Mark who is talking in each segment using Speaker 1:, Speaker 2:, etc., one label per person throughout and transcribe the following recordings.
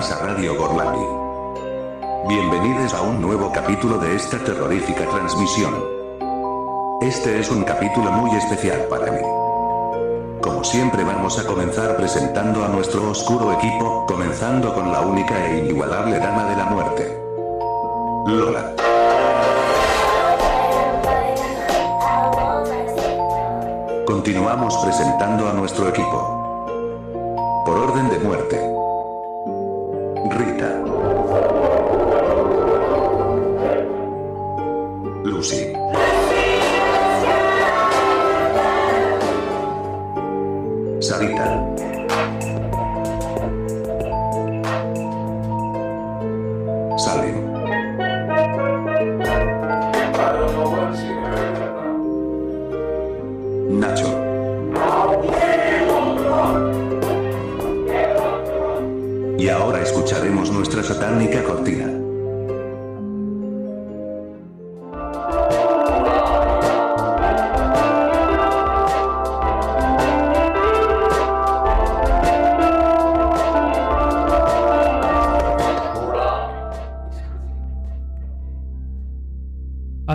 Speaker 1: A Radio Gorlami. Bienvenidos a un nuevo capítulo de esta terrorífica transmisión. Este es un capítulo muy especial para mí. Como siempre vamos a comenzar presentando a nuestro oscuro equipo, comenzando con la única e inigualable dama de la muerte. Lola. Continuamos presentando a nuestro equipo. Por orden de muerte.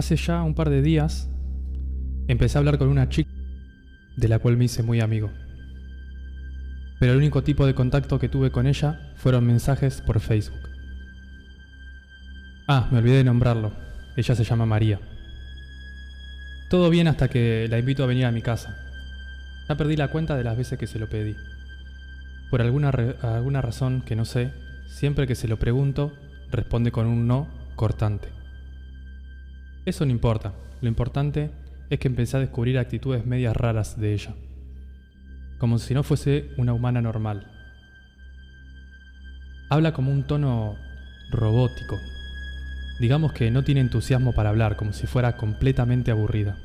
Speaker 2: Hace ya un par de días empecé a hablar con una chica de la cual me hice muy amigo. Pero el único tipo de contacto que tuve con ella fueron mensajes por Facebook. Ah, me olvidé de nombrarlo. Ella se llama María. Todo bien hasta que la invito a venir a mi casa. Ya perdí la cuenta de las veces que se lo pedí. Por alguna, alguna razón que no sé, siempre que se lo pregunto, responde con un no cortante. Eso no importa. Lo importante es que empecé a descubrir actitudes medias raras de ella. Como si no fuese una humana normal. Habla como un tono robótico. Digamos que no tiene entusiasmo para hablar, como si fuera completamente aburrida.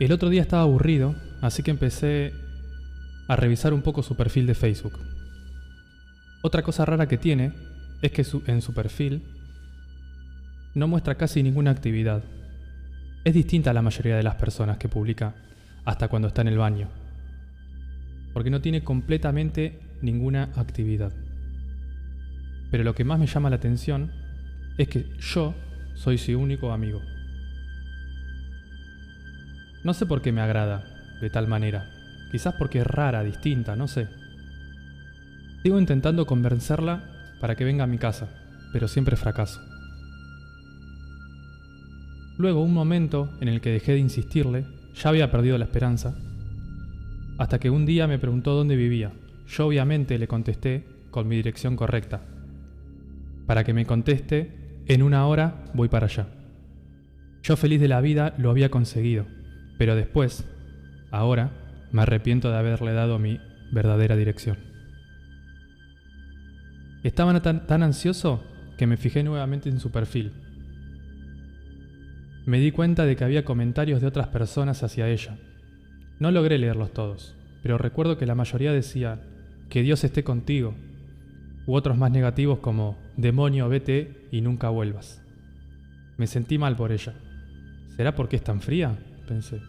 Speaker 2: El otro día estaba aburrido, así que empecé a revisar un poco su perfil de Facebook. Otra cosa rara que tiene es que en su perfil no muestra casi ninguna actividad. Es distinta a la mayoría de las personas que publica hasta cuando está en el baño. Porque no tiene completamente ninguna actividad. Pero lo que más me llama la atención es que yo soy su único amigo. No sé por qué me agrada de tal manera. Quizás porque es rara, distinta, no sé. Sigo intentando convencerla para que venga a mi casa, pero siempre fracaso. Luego un momento en el que dejé de insistirle, ya había perdido la esperanza, hasta que un día me preguntó dónde vivía. Yo obviamente le contesté con mi dirección correcta. Para que me conteste, en una hora voy para allá. Yo feliz de la vida lo había conseguido, pero después, ahora, me arrepiento de haberle dado mi verdadera dirección. Estaba tan, tan ansioso que me fijé nuevamente en su perfil. Me di cuenta de que había comentarios de otras personas hacia ella. No logré leerlos todos, pero recuerdo que la mayoría decía, que Dios esté contigo, u otros más negativos como, demonio, vete y nunca vuelvas. Me sentí mal por ella. ¿Será porque es tan fría? pensé.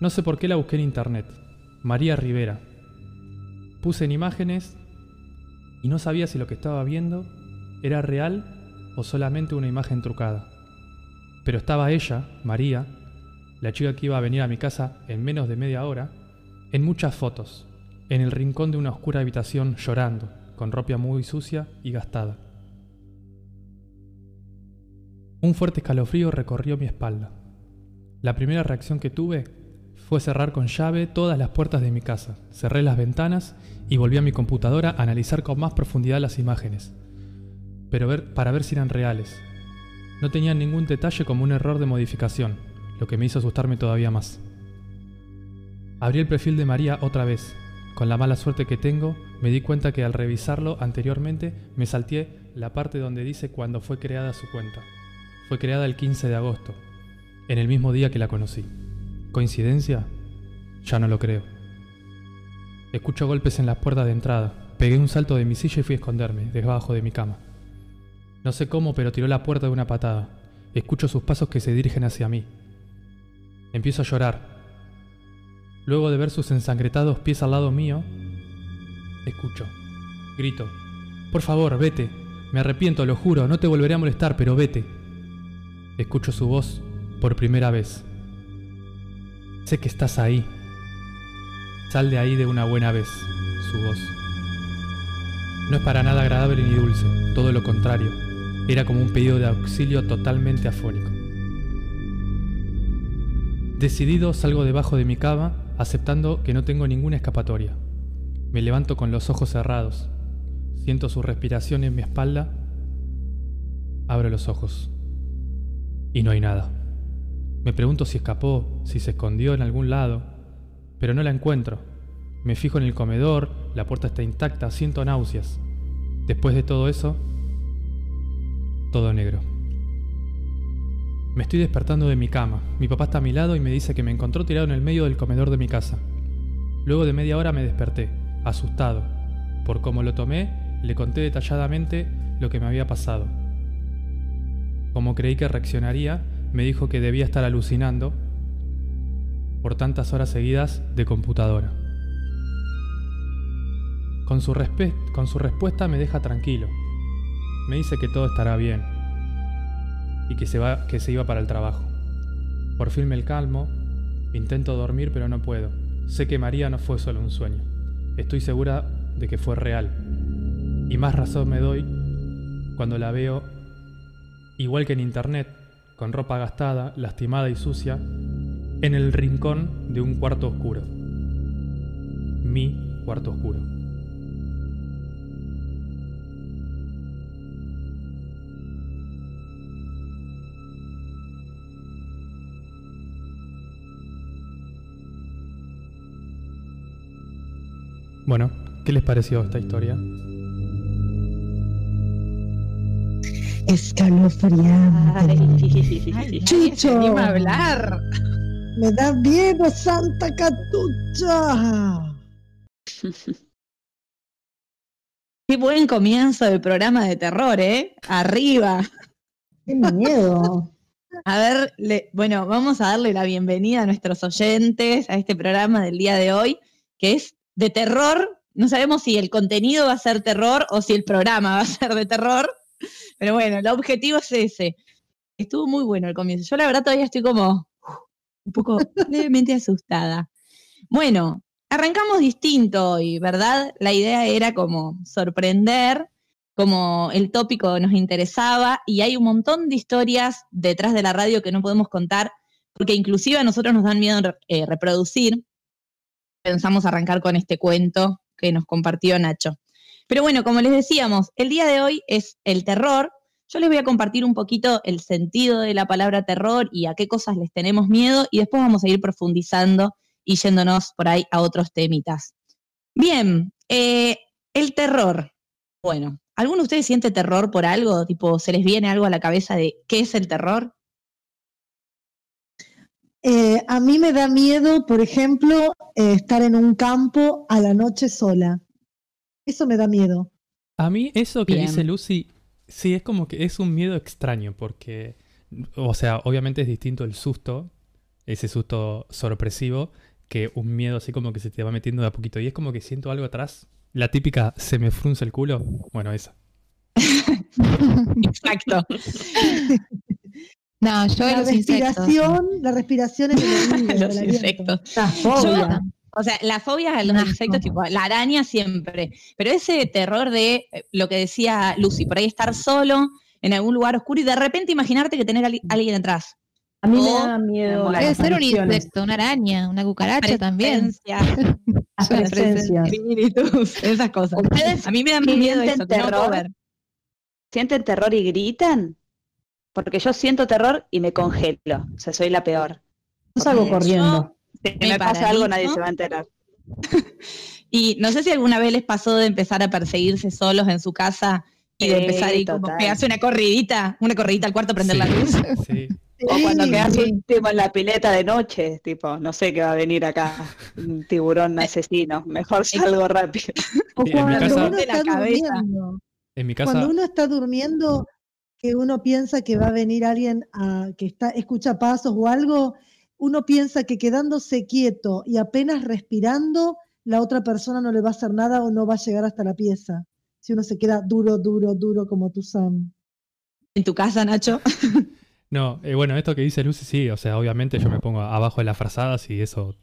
Speaker 2: No sé por qué la busqué en internet. María Rivera. Puse en imágenes y no sabía si lo que estaba viendo era real o solamente una imagen trucada. Pero estaba ella, María, la chica que iba a venir a mi casa en menos de media hora, en muchas fotos, en el rincón de una oscura habitación llorando, con ropa muy sucia y gastada. Un fuerte escalofrío recorrió mi espalda. La primera reacción que tuve fue cerrar con llave todas las puertas de mi casa, cerré las ventanas y volví a mi computadora a analizar con más profundidad las imágenes, pero ver, para ver si eran reales. No tenían ningún detalle como un error de modificación, lo que me hizo asustarme todavía más. Abrí el perfil de María otra vez. Con la mala suerte que tengo, me di cuenta que al revisarlo anteriormente me salté la parte donde dice cuándo fue creada su cuenta. Fue creada el 15 de agosto, en el mismo día que la conocí. ¿Coincidencia? Ya no lo creo. Escucho golpes en las puertas de entrada. Pegué un salto de mi silla y fui a esconderme, debajo de mi cama. No sé cómo, pero tiró la puerta de una patada. Escucho sus pasos que se dirigen hacia mí. Empiezo a llorar. Luego de ver sus ensangretados pies al lado mío, escucho. Grito. Por favor, vete. Me arrepiento, lo juro, no te volveré a molestar, pero vete. Escucho su voz por primera vez. Sé que estás ahí. Sal de ahí de una buena vez, su voz. No es para nada agradable ni dulce, todo lo contrario. Era como un pedido de auxilio totalmente afónico. Decidido salgo debajo de mi cama, aceptando que no tengo ninguna escapatoria. Me levanto con los ojos cerrados. Siento su respiración en mi espalda. Abro los ojos. Y no hay nada. Me pregunto si escapó, si se escondió en algún lado, pero no la encuentro. Me fijo en el comedor, la puerta está intacta, siento náuseas. Después de todo eso, todo negro. Me estoy despertando de mi cama. Mi papá está a mi lado y me dice que me encontró tirado en el medio del comedor de mi casa. Luego de media hora me desperté, asustado. Por cómo lo tomé, le conté detalladamente lo que me había pasado. Como creí que reaccionaría, me dijo que debía estar alucinando por tantas horas seguidas de computadora. Con su, con su respuesta me deja tranquilo. Me dice que todo estará bien y que se, va, que se iba para el trabajo. Por fin me calmo, intento dormir pero no puedo. Sé que María no fue solo un sueño. Estoy segura de que fue real. Y más razón me doy cuando la veo, igual que en internet, con ropa gastada, lastimada y sucia, en el rincón de un cuarto oscuro. Mi cuarto oscuro. Bueno, ¿qué les pareció esta historia?
Speaker 3: Escalofriante. Ay, Chicho.
Speaker 4: Ni a hablar.
Speaker 3: Me da miedo, Santa Catucha.
Speaker 4: Qué buen comienzo de programa de terror, ¿eh? Arriba.
Speaker 3: Qué miedo.
Speaker 4: A ver, bueno, vamos a darle la bienvenida a nuestros oyentes a este programa del día de hoy, que es de terror. No sabemos si el contenido va a ser terror o si el programa va a ser de terror, pero bueno, el objetivo es ese. Estuvo muy bueno el comienzo. Yo la verdad todavía estoy como un poco levemente asustada. Bueno, arrancamos distinto hoy, ¿verdad? La idea era como sorprender, como el tópico nos interesaba y hay un montón de historias detrás de la radio que no podemos contar porque inclusive a nosotros nos dan miedo eh, reproducir pensamos arrancar con este cuento que nos compartió Nacho. Pero bueno, como les decíamos, el día de hoy es el terror. Yo les voy a compartir un poquito el sentido de la palabra terror y a qué cosas les tenemos miedo y después vamos a ir profundizando y yéndonos por ahí a otros temitas. Bien, eh, el terror. Bueno, ¿alguno de ustedes siente terror por algo? Tipo, ¿se les viene algo a la cabeza de qué es el terror?
Speaker 3: Eh, a mí me da miedo, por ejemplo, eh, estar en un campo a la noche sola. Eso me da miedo.
Speaker 2: A mí eso que dice Lucy, sí, es como que es un miedo extraño, porque, o sea, obviamente es distinto el susto, ese susto sorpresivo, que un miedo así como que se te va metiendo de a poquito. Y es como que siento algo atrás. La típica, se me frunce el culo. Bueno, esa.
Speaker 4: Exacto.
Speaker 3: No, yo la respiración, la respiración es
Speaker 4: el los insectos. La fobia. o sea, la fobia a los insectos, tipo la araña siempre. Pero ese terror de eh, lo que decía Lucy, por ahí estar solo en algún lugar oscuro y de repente imaginarte que tener a alguien atrás.
Speaker 3: A mí me da miedo.
Speaker 4: Puede ser un insecto, una araña, una cucaracha también. Espíritus, esas cosas.
Speaker 5: a mí me da miedo eso, terror. ¿Sienten terror y gritan? Porque yo siento terror y me congelo. O sea, soy la peor.
Speaker 3: Yo salgo corriendo.
Speaker 5: si me, pasa algo, nadie se va a enterar.
Speaker 4: y no sé si alguna vez les pasó de empezar a perseguirse solos en su casa y de empezar y como pegarse una corridita, una corridita al cuarto a prender la luz.
Speaker 5: Sí. O cuando quedas último en la pileta de noche, tipo, no sé qué va a venir acá, un tiburón asesino, mejor salgo rápido.
Speaker 3: O cuando uno está durmiendo. Que uno piensa que va a venir alguien a, que está, escucha pasos o algo, uno piensa que quedándose quieto y apenas respirando, la otra persona no le va a hacer nada o no va a llegar hasta la pieza. Si uno se queda duro, duro, duro como tú, Sam.
Speaker 4: ¿En tu casa, Nacho?
Speaker 2: no, eh, bueno, esto que dice Lucy, sí, o sea, obviamente yo me pongo abajo de las frazadas y eso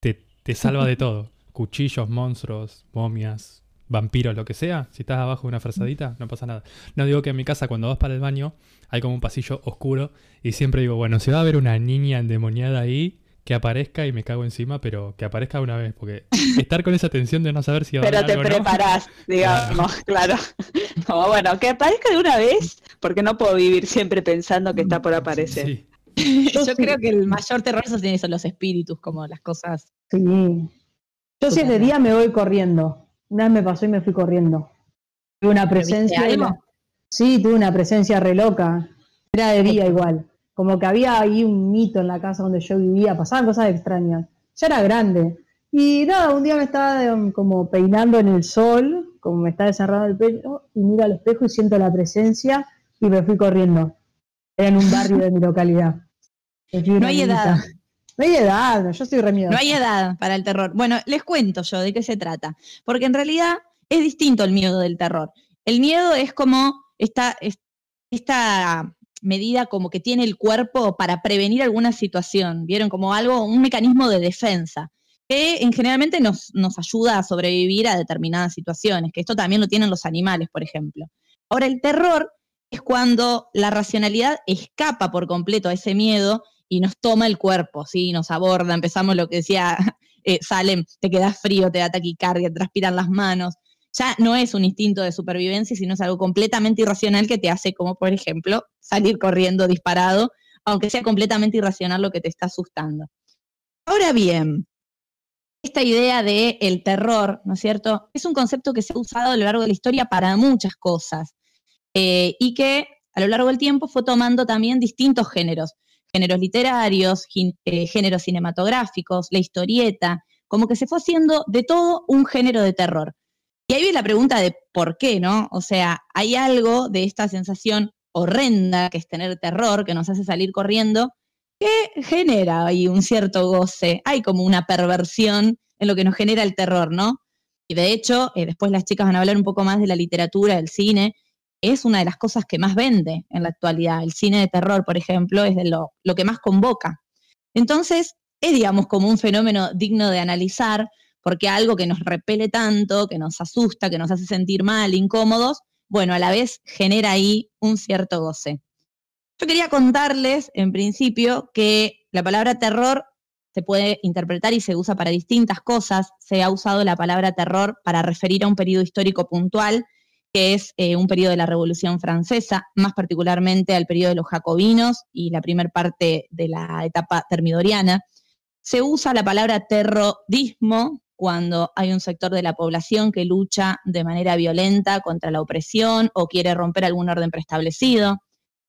Speaker 2: te, te salva de todo. Cuchillos, monstruos, momias, vampiros, lo que sea, si estás abajo de una frazadita, no pasa nada. No digo que en mi casa cuando vas para el baño hay como un pasillo oscuro y siempre digo, bueno, si va a haber una niña endemoniada ahí, que aparezca y me cago encima, pero que aparezca una vez, porque estar con esa tensión de no saber si va
Speaker 5: a haber Pero te preparás, digamos, claro. Como bueno, que aparezca de una vez, porque no puedo vivir siempre pensando que está por aparecer.
Speaker 4: Yo creo que el mayor terror son los espíritus, como las cosas.
Speaker 3: Sí. Yo si es de día me voy corriendo. Una vez me pasó y me fui corriendo. Tuve una presencia. Sí, tuve una presencia re loca. Era de día igual. Como que había ahí un mito en la casa donde yo vivía, pasaban cosas extrañas. Ya era grande. Y nada, un día me estaba em, como peinando en el sol, como me estaba desarrando el pelo, y miro al espejo y siento la presencia y me fui corriendo. Era en un barrio de mi localidad.
Speaker 4: No hay edad.
Speaker 3: No hay edad, yo estoy remiedo.
Speaker 4: No hay edad para el terror. Bueno, les cuento yo de qué se trata, porque en realidad es distinto el miedo del terror. El miedo es como esta, esta medida como que tiene el cuerpo para prevenir alguna situación, ¿vieron? Como algo, un mecanismo de defensa, que en generalmente nos, nos ayuda a sobrevivir a determinadas situaciones, que esto también lo tienen los animales, por ejemplo. Ahora, el terror es cuando la racionalidad escapa por completo a ese miedo y nos toma el cuerpo, ¿sí? Nos aborda, empezamos lo que decía eh, te quedas frío, te da taquicardia, te transpiran las manos. Ya no es un instinto de supervivencia, sino es algo completamente irracional que te hace, como por ejemplo, salir corriendo disparado, aunque sea completamente irracional lo que te está asustando. Ahora bien, esta idea de terror, ¿no es cierto? Es un concepto que se ha usado a lo largo de la historia para muchas cosas eh, y que a lo largo del tiempo fue tomando también distintos géneros géneros literarios, eh, géneros cinematográficos, la historieta, como que se fue haciendo de todo un género de terror. Y ahí viene la pregunta de por qué, ¿no? O sea, hay algo de esta sensación horrenda que es tener terror, que nos hace salir corriendo, que genera ahí un cierto goce. Hay como una perversión en lo que nos genera el terror, ¿no? Y de hecho, eh, después las chicas van a hablar un poco más de la literatura, del cine, es una de las cosas que más vende en la actualidad. El cine de terror, por ejemplo, es de lo, lo que más convoca. Entonces, es, digamos, como un fenómeno digno de analizar, porque algo que nos repele tanto, que nos asusta, que nos hace sentir mal, incómodos, bueno, a la vez genera ahí un cierto goce. Yo quería contarles, en principio, que la palabra terror se puede interpretar y se usa para distintas cosas. Se ha usado la palabra terror para referir a un periodo histórico puntual que es eh, un periodo de la Revolución Francesa, más particularmente al periodo de los jacobinos y la primera parte de la etapa termidoriana. Se usa la palabra terrorismo cuando hay un sector de la población que lucha de manera violenta contra la opresión o quiere romper algún orden preestablecido.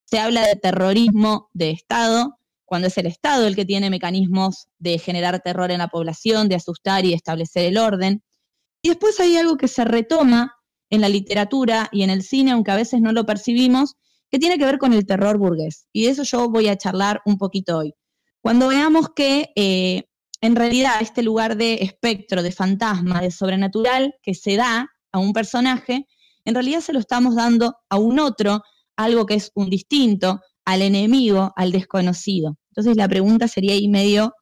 Speaker 4: Se habla de terrorismo de Estado, cuando es el Estado el que tiene mecanismos de generar terror en la población, de asustar y establecer el orden. Y después hay algo que se retoma en la literatura y en el cine, aunque a veces no lo percibimos, que tiene que ver con el terror burgués. Y de eso yo voy a charlar un poquito hoy. Cuando veamos que eh, en realidad este lugar de espectro, de fantasma, de sobrenatural que se da a un personaje, en realidad se lo estamos dando a un otro, algo que es un distinto, al enemigo, al desconocido. Entonces la pregunta sería ahí medio,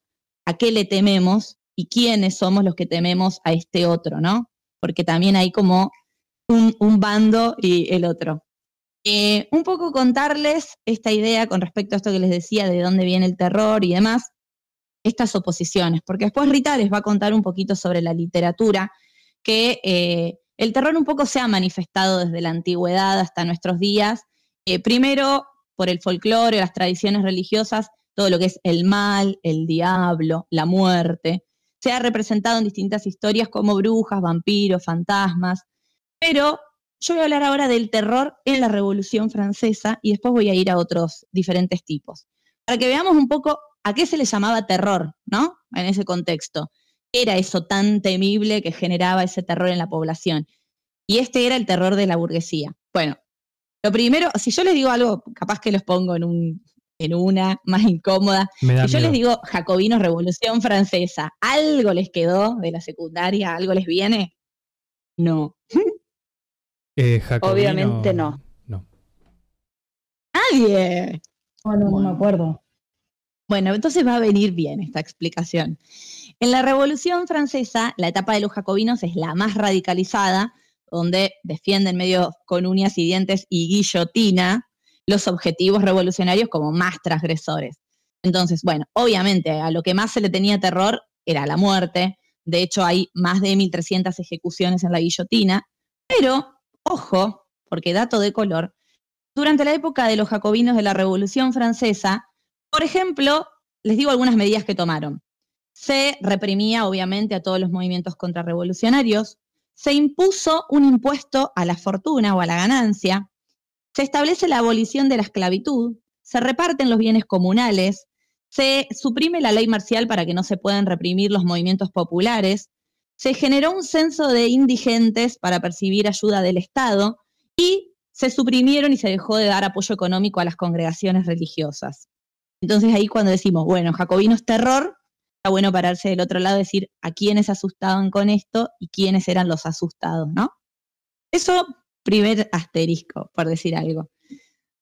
Speaker 4: ¿a qué le tememos y quiénes somos los que tememos a este otro, no? Porque también hay como un, bando y el otro. Eh, un poco contarles esta idea con respecto a esto que les decía de dónde viene el terror y demás, estas oposiciones, porque después Rita les va a contar un poquito sobre la literatura, que eh, el terror un poco se ha manifestado desde la antigüedad hasta nuestros días, eh, primero por el folclore, las tradiciones religiosas, todo lo que es el mal, el diablo, la muerte, se ha representado en distintas historias como brujas, vampiros, fantasmas, pero yo voy a hablar ahora del terror en la Revolución Francesa y después voy a ir a otros diferentes tipos. Para que veamos un poco a qué se le llamaba terror, ¿no? En ese contexto. ¿Qué era eso tan temible que generaba ese terror en la población? Y este era el terror de la burguesía. Bueno, lo primero, si yo les digo algo, capaz que los pongo en un, en una más incómoda. Y yo les digo, Jacobinos Revolución Francesa, ¿algo les quedó de la secundaria? ¿Algo les viene? No.
Speaker 2: Eh,
Speaker 5: Obviamente no.
Speaker 2: No.
Speaker 4: Nadie.
Speaker 3: No, no, no me acuerdo.
Speaker 4: Bueno, entonces va a venir bien esta explicación. En la Revolución Francesa, la etapa de los jacobinos es la más radicalizada, donde defienden medio con uñas y dientes y guillotina los objetivos revolucionarios como más transgresores. Entonces, bueno, obviamente a lo que más se le tenía terror era la muerte. De hecho, hay más de 1.300 ejecuciones en la guillotina. Pero, ojo, porque dato de color, durante la época de los jacobinos de la Revolución Francesa, por ejemplo, les digo algunas medidas que tomaron. Se reprimía, obviamente, a todos los movimientos contrarrevolucionarios. Se impuso un impuesto a la fortuna o a la ganancia. Se establece la abolición de la esclavitud. Se reparten los bienes comunales. Se suprime la ley marcial para que no se puedan reprimir los movimientos populares. Se generó un censo de indigentes para percibir ayuda del Estado y se suprimieron y se dejó de dar apoyo económico a las congregaciones religiosas. Entonces ahí cuando decimos, bueno, jacobinos terror, está bueno pararse del otro lado y decir a quiénes asustaban con esto y quiénes eran los asustados, ¿no? Eso, primer asterisco, por decir algo.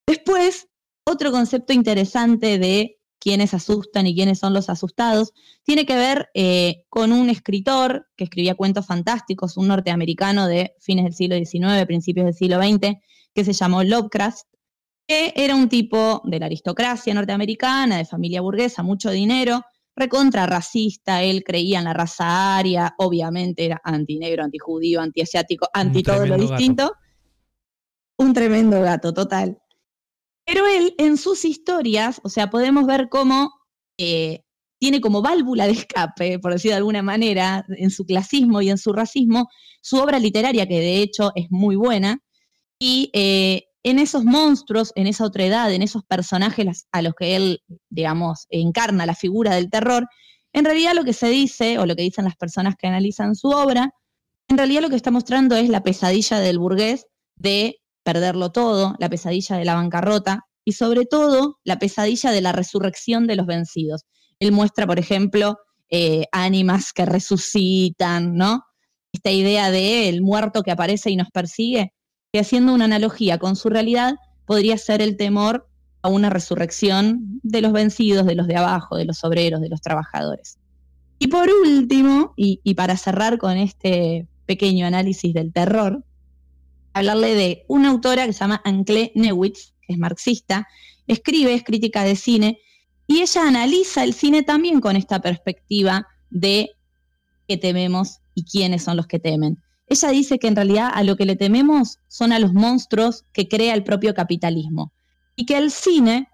Speaker 4: Después, otro concepto interesante de quiénes asustan y quiénes son los asustados, tiene que ver eh, con un escritor que escribía cuentos fantásticos, un norteamericano de fines del siglo XIX, principios del siglo XX, que se llamó Lovecraft, que era un tipo de la aristocracia norteamericana, de familia burguesa, mucho dinero, recontra racista, él creía en la raza aria, obviamente era antinegro, antijudío, antiasiático, anti todo lo distinto. Un tremendo gato, total. Pero él en sus historias, o sea, podemos ver cómo eh, tiene como válvula de escape, por decir de alguna manera, en su clasismo y en su racismo, su obra literaria, que de hecho es muy buena, y eh, en esos monstruos, en esa otra edad, en esos personajes a los que él, digamos, encarna la figura del terror, en realidad lo que se dice, o lo que dicen las personas que analizan su obra, en realidad lo que está mostrando es la pesadilla del burgués de perderlo todo, la pesadilla de la bancarrota y sobre todo la pesadilla de la resurrección de los vencidos. Él muestra, por ejemplo, eh, ánimas que resucitan, ¿no? Esta idea de el muerto que aparece y nos persigue, que haciendo una analogía con su realidad, podría ser el temor a una resurrección de los vencidos, de los de abajo, de los obreros, de los trabajadores. Y por último, y, para cerrar con este pequeño análisis del terror, hablarle de una autora que se llama Ancle Newitz, que es marxista, escribe, es crítica de cine, y ella analiza el cine también con esta perspectiva de qué tememos y quiénes son los que temen. Ella dice que en realidad a lo que le tememos son a los monstruos que crea el propio capitalismo y que el cine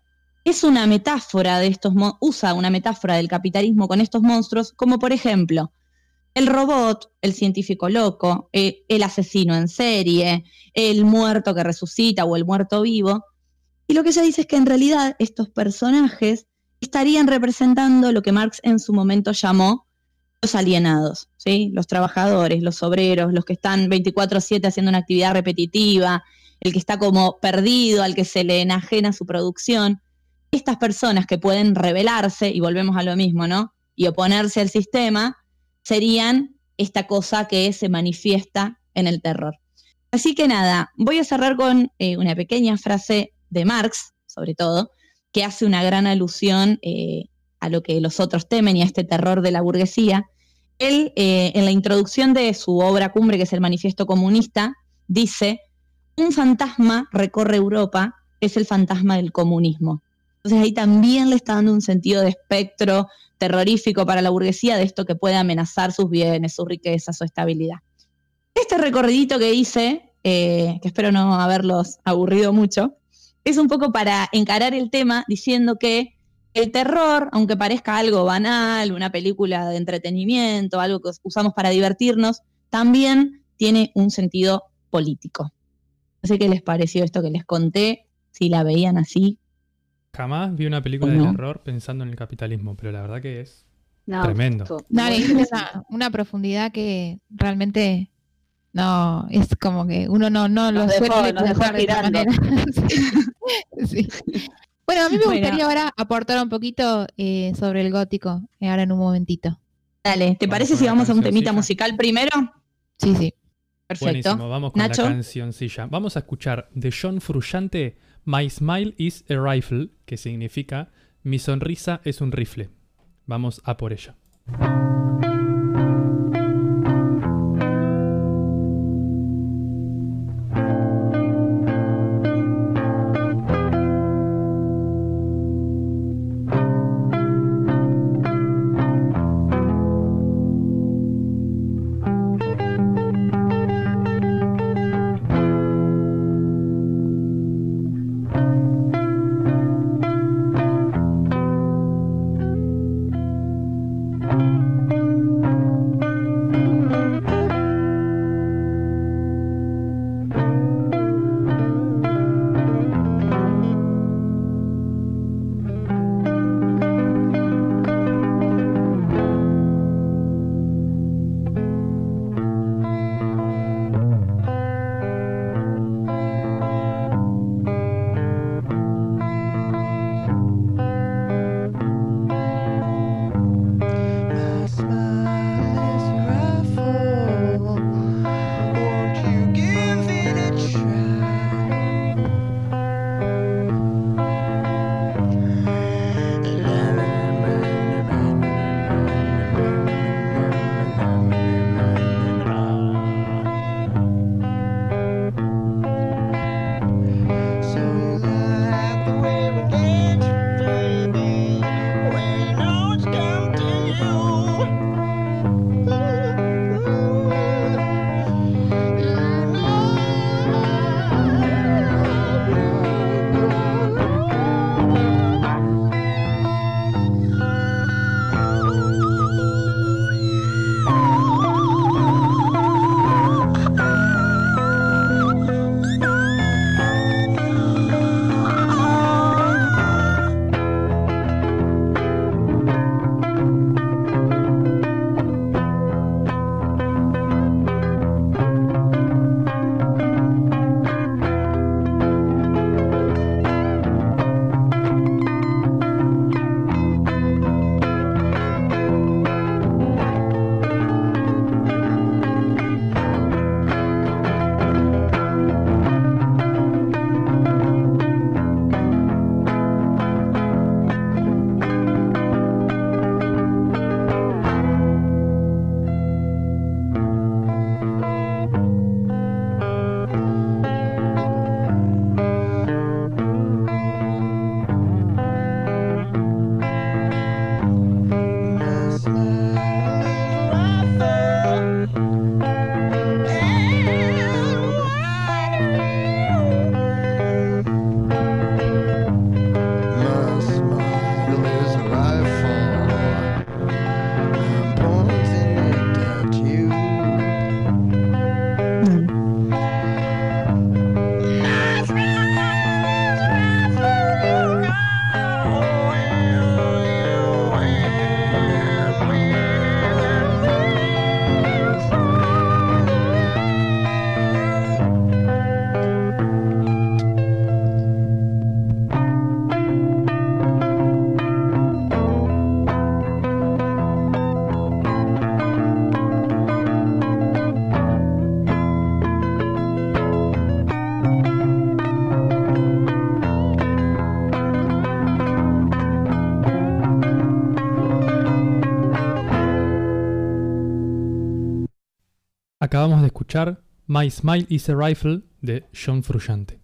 Speaker 4: es una metáfora de estos usa una metáfora del capitalismo con estos monstruos, como por ejemplo el robot, el científico loco, eh, el asesino en serie, el muerto que resucita o el muerto vivo. Y lo que ella dice es que en realidad estos personajes estarían representando lo que Marx en su momento llamó los alienados, ¿sí? los trabajadores, los obreros, los que están 24/7 haciendo una actividad repetitiva, el que está como perdido, al que se le enajena su producción. Estas personas que pueden rebelarse, y volvemos a lo mismo, ¿no? Y oponerse al sistema, serían esta cosa que se manifiesta en el terror. Así que nada, voy a cerrar con eh, una pequeña frase de Marx, sobre todo, que hace una gran alusión eh, a lo que los otros temen y a este terror de la burguesía, él, eh, en la introducción de su obra cumbre, que es el Manifiesto Comunista, dice, un fantasma recorre Europa, es el fantasma del comunismo. Entonces ahí también le está dando un sentido de espectro terrorífico para la burguesía de esto que puede amenazar sus bienes, su riqueza, su estabilidad. Este recorridito que hice, eh, que espero no haberlos aburrido mucho, es un poco para encarar el tema diciendo que el terror, aunque parezca algo banal, una película de entretenimiento, algo que usamos para divertirnos, también tiene un sentido político. No sé qué les pareció esto que les conté, si la veían así.
Speaker 2: Jamás vi una película de terror pensando en el capitalismo, pero la verdad que es tremendo.
Speaker 6: Dale, es una, profundidad que realmente no, es como que uno no, no lo suele
Speaker 5: de manera.
Speaker 6: sí. Bueno, a mí me gustaría ahora aportar un poquito eh, sobre el gótico, eh, ahora en un momentito.
Speaker 4: Dale, ¿te parece si vamos a un temita musical primero?
Speaker 6: Sí, sí.
Speaker 7: Perfecto. Buenísimo, vamos con Nacho. la cancioncilla. Vamos a escuchar de John Frusciante My Smile is a Rifle, que significa Mi sonrisa es un rifle. Vamos a por ella. Acabamos de escuchar My Smile is a Rifle de John Frusciante.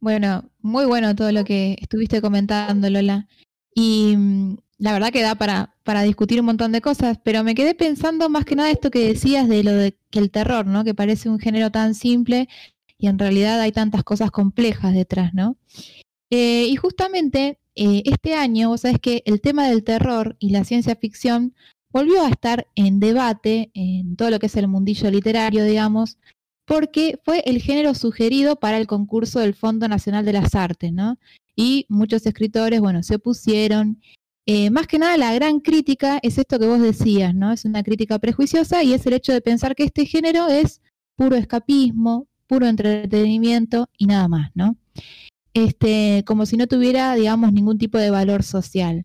Speaker 6: Bueno, muy bueno todo lo que estuviste comentando, Lola. Y mm, la verdad que da para, para discutir un montón de cosas, pero me quedé pensando más que nada esto que decías de lo de que el terror, ¿no? Que parece un género tan simple y en realidad hay tantas cosas complejas detrás, ¿no? Eh, y justamente eh, este año, vos sabés que el tema del terror y la ciencia ficción volvió a estar en debate en todo lo que es el mundillo literario, digamos, porque fue el género sugerido para el concurso del Fondo Nacional de las Artes, ¿no? Y muchos escritores, bueno, se opusieron. Eh, más que nada, la gran crítica es esto que vos decías, ¿no? Es una crítica prejuiciosa y es el hecho de pensar que este género es puro escapismo, puro entretenimiento y nada más, ¿no? este, como si no tuviera, digamos, ningún tipo de valor social.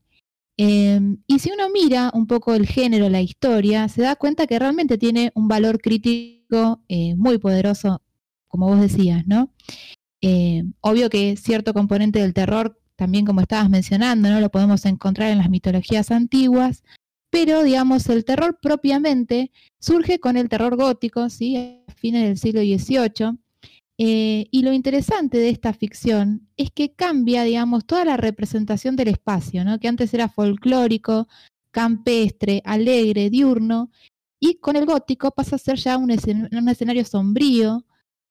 Speaker 6: Em, y si uno mira un poco el género, la historia, se da cuenta que realmente tiene un valor crítico eh, muy poderoso, como vos decías, ¿no? Em, obvio que cierto componente del terror, también como estabas mencionando, ¿no? Lo podemos encontrar en las mitologías antiguas, pero digamos, el terror propiamente surge con el terror gótico, ¿sí? A fines del siglo XVIII, eh, y lo interesante de esta ficción es que cambia, digamos, toda la representación del espacio, ¿no? que antes era folclórico, campestre, alegre, diurno, y con el gótico pasa a ser ya un, escenario sombrío,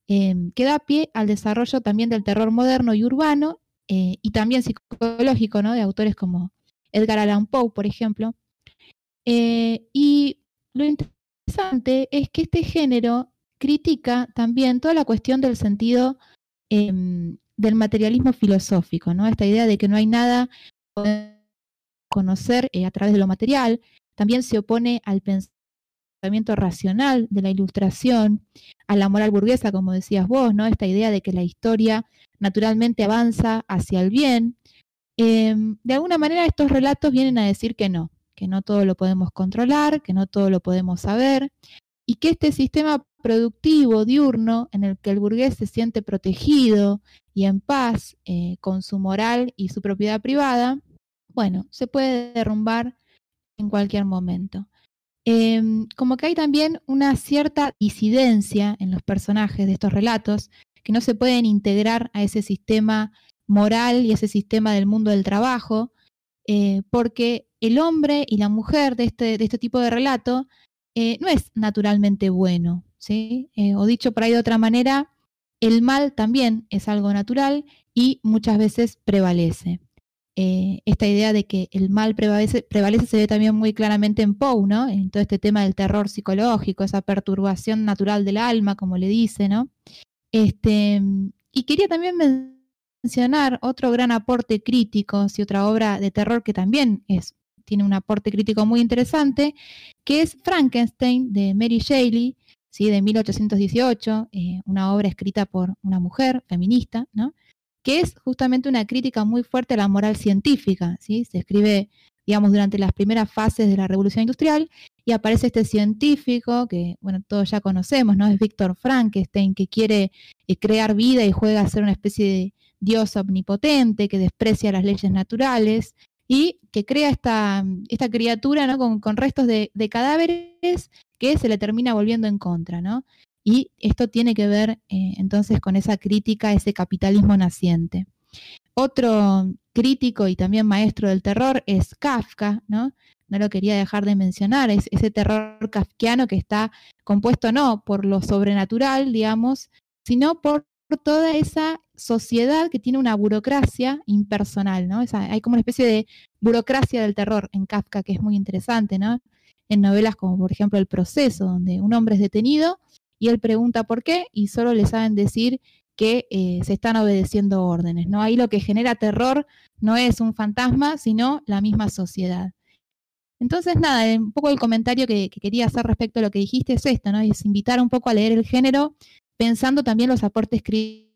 Speaker 6: em, que da pie al desarrollo también del terror moderno y urbano, eh, y también psicológico, ¿no? de autores como Edgar Allan Poe, por ejemplo. Eh, y lo interesante es que este género critica también toda la cuestión del sentido em, del materialismo filosófico, ¿no? Esta idea de que no hay nada conocer eh, a través de lo material. También se opone al pensamiento racional de la ilustración, a la moral burguesa, como decías vos, ¿no? Esta idea de que la historia naturalmente avanza hacia el bien. Em, de alguna manera estos relatos vienen a decir que no, que no todo lo podemos controlar, que no todo lo podemos saber, y que este sistema productivo diurno en el que el burgués se siente protegido y en paz eh, con su moral y su propiedad privada, bueno, se puede derrumbar en cualquier momento. Em, como que hay también una cierta disidencia en los personajes de estos relatos que no se pueden integrar a ese sistema moral y ese sistema del mundo del trabajo, eh, porque el hombre y la mujer de este, de este tipo de relato eh, no es naturalmente bueno, Eh, o dicho por ahí de otra manera, el mal también es algo natural y muchas veces prevalece. Eh, esta idea de que el mal prevalece, prevalece, se ve también muy claramente en Poe, ¿no? En todo este tema del terror psicológico, esa perturbación natural del alma, como le dice, ¿no? Este, y quería también mencionar otro gran aporte crítico, si otra obra de terror que también es tiene un aporte crítico muy interesante, que es Frankenstein de Mary Shelley, ¿sí? de 1818, eh, una obra escrita por una mujer feminista, ¿no? que es justamente una crítica muy fuerte a la moral científica. ¿sí? Se escribe, digamos, durante las primeras fases de la Revolución Industrial y aparece este científico que, bueno, todos ya conocemos, ¿no? Es Víctor Frankenstein, que quiere eh, crear vida y juega a ser una especie de dios omnipotente, que desprecia las leyes naturales y que crea esta, esta criatura ¿no? con, restos de, cadáveres que se le termina volviendo en contra. ¿no? Y esto tiene que ver eh, entonces con esa crítica ese capitalismo naciente. Otro crítico y también maestro del terror es Kafka, ¿no? No lo quería dejar de mencionar, es ese terror kafkiano que está compuesto no por lo sobrenatural, digamos, sino por toda esa sociedad que tiene una burocracia impersonal, ¿no? hay como una especie de burocracia del terror en Kafka que es muy interesante, ¿no? En novelas como por ejemplo El proceso, donde un hombre es detenido y él pregunta por qué y solo le saben decir que eh, se están obedeciendo órdenes, ¿no? Ahí lo que genera terror no es un fantasma, sino la misma sociedad. Entonces, nada, un poco el comentario que, que, quería hacer respecto a lo que dijiste es esto, ¿no? Es invitar un poco a leer el género pensando también los aportes críticos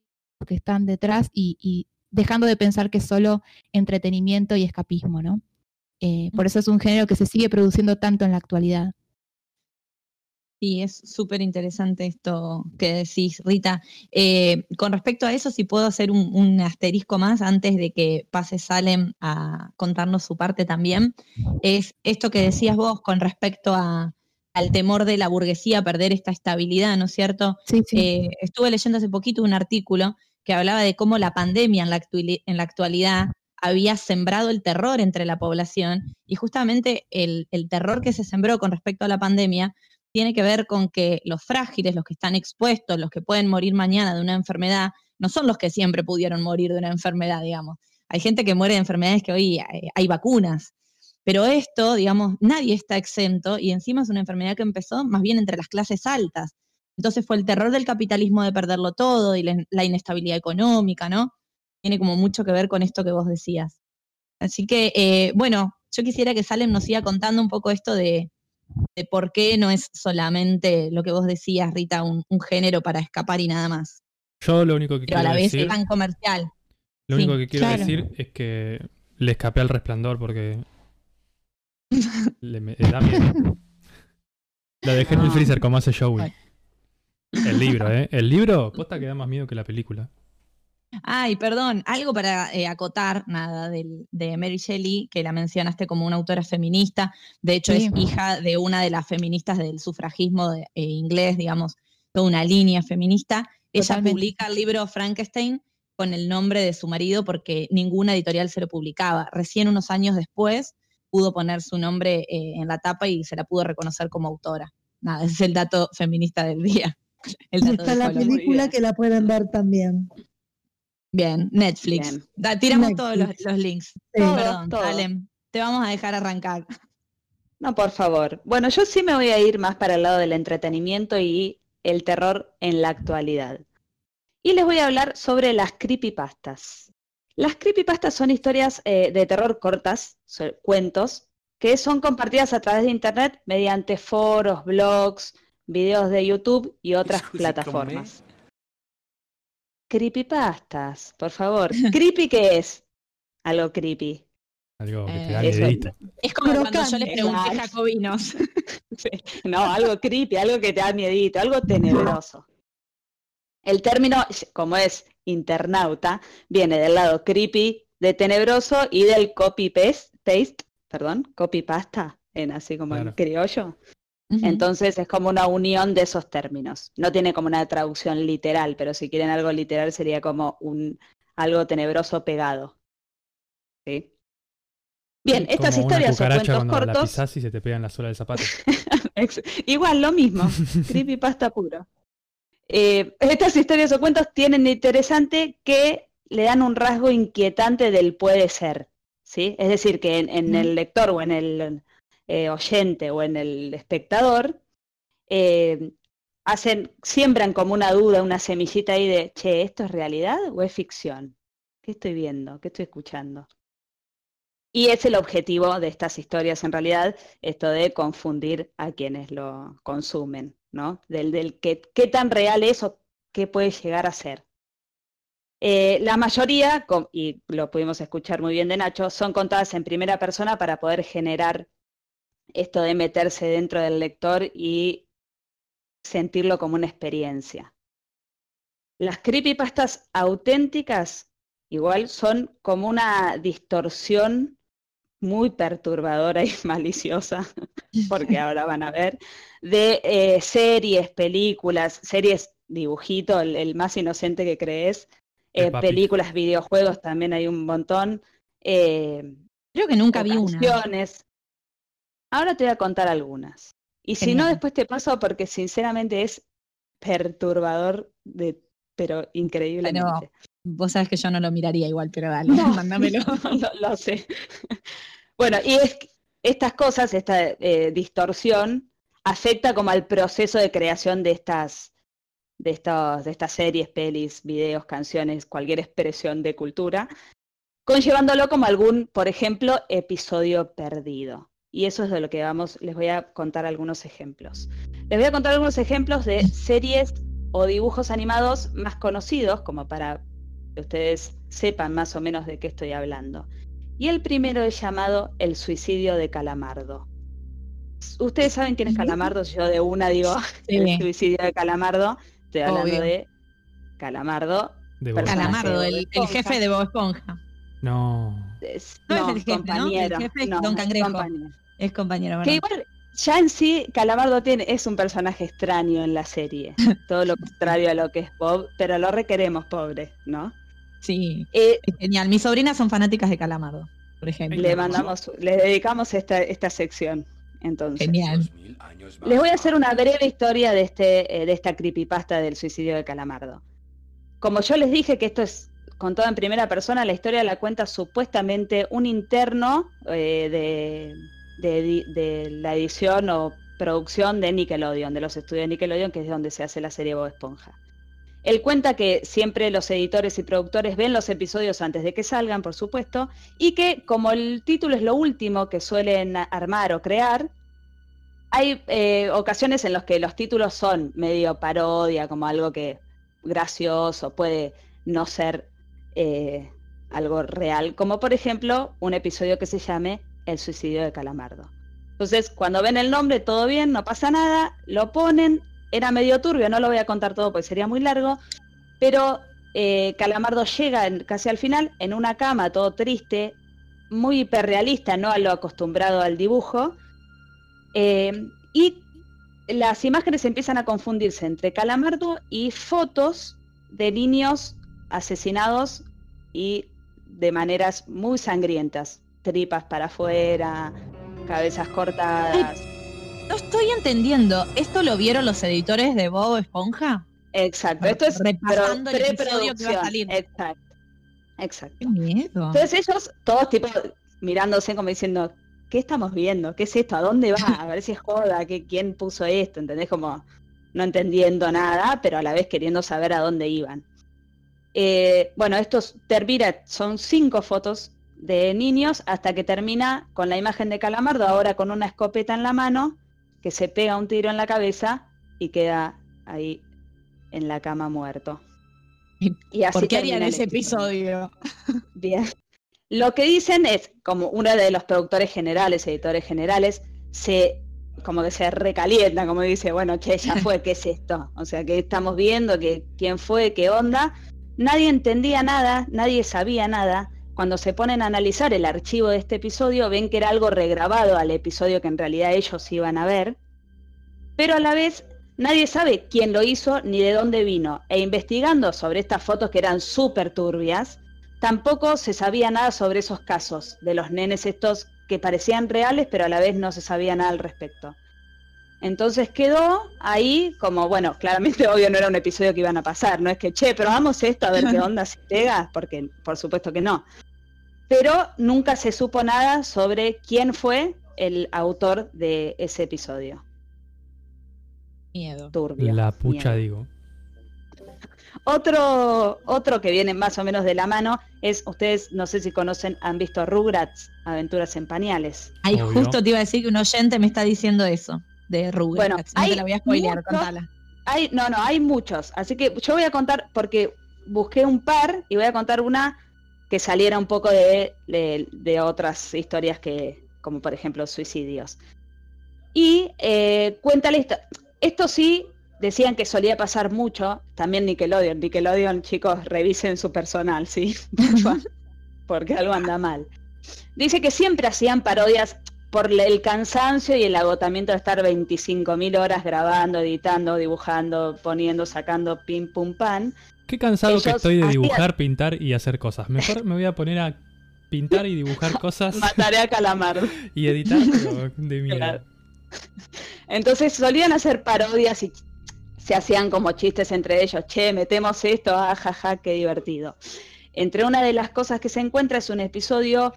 Speaker 6: que están detrás y, dejando de pensar que es solo entretenimiento y escapismo, ¿no? Eh, por eso es un género que se sigue produciendo tanto en la actualidad.
Speaker 4: Sí, es súper interesante esto que decís, Rita. Eh, con respecto a eso, si puedo hacer un, asterisco más antes de que pase Salem a contarnos su parte también, es esto que decías vos con respecto a, al temor de la burguesía a perder esta estabilidad, ¿no es cierto?
Speaker 6: Sí, sí.
Speaker 4: Eh, estuve leyendo hace poquito un artículo que hablaba de cómo la pandemia en la, en la actualidad había sembrado el terror entre la población y justamente el, el, terror que se sembró con respecto a la pandemia tiene que ver con que los frágiles, los que están expuestos, los que pueden morir mañana de una enfermedad, no son los que siempre pudieron morir de una enfermedad, digamos. Hay gente que muere de enfermedades que hoy hay vacunas, pero esto, digamos, nadie está exento y encima es una enfermedad que empezó más bien entre las clases altas. Entonces fue el terror del capitalismo de perderlo todo y la, inestabilidad económica, ¿no? Tiene como mucho que ver con esto que vos decías. Así que, eh, bueno, yo quisiera que Salem nos siga contando un poco esto de, por qué no es solamente lo que vos decías, Rita, un, género para escapar y nada más.
Speaker 2: Yo lo único que
Speaker 4: Pero
Speaker 2: quiero
Speaker 4: a la vez
Speaker 2: decir,
Speaker 4: es tan comercial.
Speaker 2: Lo
Speaker 4: Sí,
Speaker 2: único que quiero
Speaker 6: claro.
Speaker 2: decir es que le escapé al resplandor porque le, me- da miedo. Lo dejé en el
Speaker 4: No.
Speaker 2: freezer como hace Joey. El libro, ¿eh? El libro, posta que da más miedo que la película.
Speaker 4: Ay, perdón, algo para eh, acotar, nada, del- de Mary Shelley, que la mencionaste como una autora feminista. De hecho,
Speaker 6: Sí.
Speaker 4: es hija de una de las feministas del sufragismo de- eh, inglés, digamos, toda una línea feminista. Ella publica el libro Frankenstein con el nombre de su marido porque ninguna editorial se lo publicaba. Recién unos años después pudo poner su nombre eh, en la tapa y se la pudo reconocer como autora. Nada, ese es el dato feminista del día. El dato
Speaker 8: está
Speaker 4: de
Speaker 8: la película que la pueden ver también.
Speaker 4: Bien, Netflix.
Speaker 5: Bien.
Speaker 4: Da- tiramos
Speaker 8: Netflix.
Speaker 4: todos los, los links.
Speaker 8: Sí.
Speaker 5: Todo,
Speaker 4: Perdón,
Speaker 5: todo.
Speaker 4: Alem, te vamos a dejar arrancar.
Speaker 5: No, por favor. Bueno, yo sí me voy a ir más para el lado del entretenimiento y el terror en la actualidad. Y les voy a hablar sobre las creepypastas. Las creepypastas son historias eh, de terror cortas, cuentos, que son compartidas a través de Internet mediante foros, blogs, videos de YouTube y otras plataformas. Creepypastas, por favor. ¿Creepy qué es? Algo creepy.
Speaker 2: Algo que te
Speaker 4: Eh,
Speaker 2: da miedito.
Speaker 4: Es como
Speaker 8: Pero
Speaker 4: cuando yo les pregunté. Jacobinos.
Speaker 5: Sí, No, algo creepy, algo que te da miedito, algo tenebroso. El término, como es internauta, viene del lado creepy de tenebroso y del copy paste, paste, perdón, copy pasta, en así como en Entonces es como una unión de esos términos. No tiene como una traducción literal, pero si quieren algo literal sería como un algo tenebroso pegado. ¿Sí? Bien, estas
Speaker 2: Como
Speaker 5: historias o
Speaker 2: cucaracha
Speaker 5: cuentos
Speaker 2: la
Speaker 5: cortos.
Speaker 2: y se te pega en la suela del zapato.
Speaker 5: Igual, lo mismo. Creepypasta puro. Eh, estas historias o cuentos tienen de interesante que le dan un rasgo inquietante del puede ser. ¿sí? Es decir, que en, en el lector o en el eh, oyente o en el espectador eh, hacen, siembran como una duda, una semillita ahí de, che, ¿esto es realidad o es ficción? ¿Qué estoy viendo? ¿Qué estoy escuchando? Y es el objetivo de estas historias en realidad, esto de confundir a quienes lo consumen, ¿no? Del, del qué, qué tan real es o qué puede llegar a ser. Eh, la mayoría, y lo pudimos escuchar muy bien de Nacho, son contadas en primera persona para poder generar esto de meterse dentro del lector y sentirlo como una experiencia. Las creepypastas auténticas igual son como una distorsión muy perturbadora y maliciosa, porque ahora van a ver, de eh, series, películas, series dibujito, el, el más inocente que crees, eh, películas, videojuegos también hay un montón. eh,
Speaker 4: Creo que nunca vi una.
Speaker 5: Ahora te voy a contar algunas. Y si no, después te paso porque sinceramente es perturbador, de, pero increíblemente.
Speaker 4: Vos sabés que yo no lo miraría igual, pero dale,
Speaker 5: No.
Speaker 4: mándamelo.
Speaker 5: lo, lo sé. Bueno, y es que estas cosas, esta eh, distorsión, afecta como al proceso de creación de estas, de estos, de estas series, pelis, videos, canciones, cualquier expresión de cultura, conllevándolo como algún, por ejemplo, episodio perdido. Y eso es de lo que vamos, les voy a contar algunos ejemplos. Les voy a contar algunos ejemplos de series o dibujos animados más conocidos, como para que ustedes sepan más o menos de qué estoy hablando. Y el primero es llamado El suicidio de Calamardo. Ustedes saben quién es Calamardo, yo de una digo
Speaker 4: Sí.
Speaker 5: El suicidio de Calamardo, estoy hablando
Speaker 4: Obvio.
Speaker 5: de Calamardo.
Speaker 2: De.
Speaker 4: Calamardo,
Speaker 5: de
Speaker 4: el, jefe de Bob Esponja.
Speaker 2: No.
Speaker 5: Es-
Speaker 4: No es el jefe, ¿no? El
Speaker 5: compañero.
Speaker 4: jefe es
Speaker 5: no,
Speaker 4: Don Cangrejo.
Speaker 5: compañero.
Speaker 4: Es compañero,
Speaker 5: Que igual, ya en sí, Calamardo tiene, es un personaje extraño en la serie. Todo lo contrario a lo que es Bob, pero lo requeremos, pobre, ¿no?
Speaker 4: Sí,
Speaker 5: Eh,
Speaker 4: es genial. Mis sobrinas son fanáticas de Calamardo, por ejemplo.
Speaker 5: le mandamos, le dedicamos esta, esta sección. Entonces.
Speaker 4: Genial.
Speaker 5: Les voy a hacer una breve historia de, este, eh, de esta creepypasta del suicidio de Calamardo. Como yo les dije que esto es contado en primera persona, la historia la cuenta supuestamente un interno eh, de, de la edición o producción de Nickelodeon, de los estudios de Nickelodeon, que es donde se hace la serie Bob Esponja. Él cuenta que siempre los editores y productores ven los episodios antes de que salgan, por supuesto, y que como el título es lo último que suelen armar o crear, hay eh, ocasiones en las que los títulos son medio parodia, como algo que gracioso, puede no ser eh, algo real, como por ejemplo un episodio que se llame El suicidio de Calamardo. Entonces, cuando ven el nombre, todo bien, no pasa nada, lo ponen, era medio turbio, no lo voy a contar todo porque sería muy largo, pero eh, Calamardo llega casi al final en una cama, todo triste, muy hiperrealista, no a lo acostumbrado al dibujo, eh, y las imágenes empiezan a confundirse entre Calamardo y fotos de niños asesinados y de maneras muy sangrientas, tripas para afuera, cabezas cortadas.
Speaker 4: no estoy entendiendo, ¿esto lo vieron los editores de Bob Esponja?
Speaker 5: Exacto, esto es
Speaker 4: repasando el episodio que va a salir.
Speaker 5: Exacto. Exacto.
Speaker 4: Qué miedo.
Speaker 5: Entonces ellos, todos tipo mirándose como diciendo, ¿qué estamos viendo? ¿Qué es esto? ¿A dónde va? A ver si es joda, ¿qué, ¿quién puso esto? ¿Entendés? Como no entendiendo nada, pero a la vez queriendo saber a dónde iban. Eh, bueno, estos termina, son cinco fotos de niños hasta que termina con la imagen de Calamardo, ahora con una escopeta en la mano, que se pega un tiro en la cabeza y queda ahí en la cama muerto.
Speaker 4: Y así ¿Por qué harían ese episodio?
Speaker 5: Bien. Lo que dicen es, como uno de los productores generales, editores generales, se como que se recalienta, como dice, bueno, che, ya fue, ¿qué es esto? O sea, que estamos viendo, que quién fue, qué onda. Nadie entendía nada, nadie sabía nada. Cuando se ponen a analizar el archivo de este episodio, ven que era algo regrabado al episodio que en realidad ellos iban a ver. Pero a la vez, nadie sabe quién lo hizo ni de dónde vino. E investigando sobre estas fotos que eran súper turbias, Tampoco se sabía nada sobre esos casos, de los nenes estos que parecían reales, pero a la vez no se sabía nada al respecto. Entonces quedó ahí como, bueno, claramente obvio no era un episodio que iban a pasar, no es que, che, pero vamos esto a ver qué onda se pega, porque por supuesto que no. Pero nunca se supo nada sobre quién fue el autor de ese episodio.
Speaker 4: Miedo.
Speaker 5: Turbio.
Speaker 2: La pucha digo.
Speaker 5: Otro, otro que viene más o menos de la mano es, ustedes no sé si conocen, han visto Rugrats, Aventuras en Pañales.
Speaker 4: Ay, justo te iba a decir que un oyente me está diciendo eso, de. Bueno, no te la voy a spoilear, contala.
Speaker 5: Hay, no, no, hay muchos. Así que yo voy a contar, porque busqué un par y voy a contar una que saliera un poco de, de, otras historias que, como por ejemplo, suicidios. Y eh, cuenta Esto sí Decían que solía pasar mucho, también Nickelodeon. Nickelodeon, chicos, revisen su personal, ¿sí? Porque algo anda mal. Dice que siempre hacían parodias por el cansancio y el agotamiento de estar 25.000 horas grabando, editando, dibujando, poniendo, sacando, pim, pum, pan.
Speaker 2: Qué cansado que estoy de dibujar, pintar y hacer cosas. Mejor me voy a poner a pintar y dibujar cosas.
Speaker 5: Mataré a Calamar.
Speaker 2: y editar, de mierda.
Speaker 5: Entonces solían hacer parodias y se hacían como chistes entre ellos, che, metemos esto, ajaja, ah, qué divertido. Entre una de las cosas que se encuentra es un episodio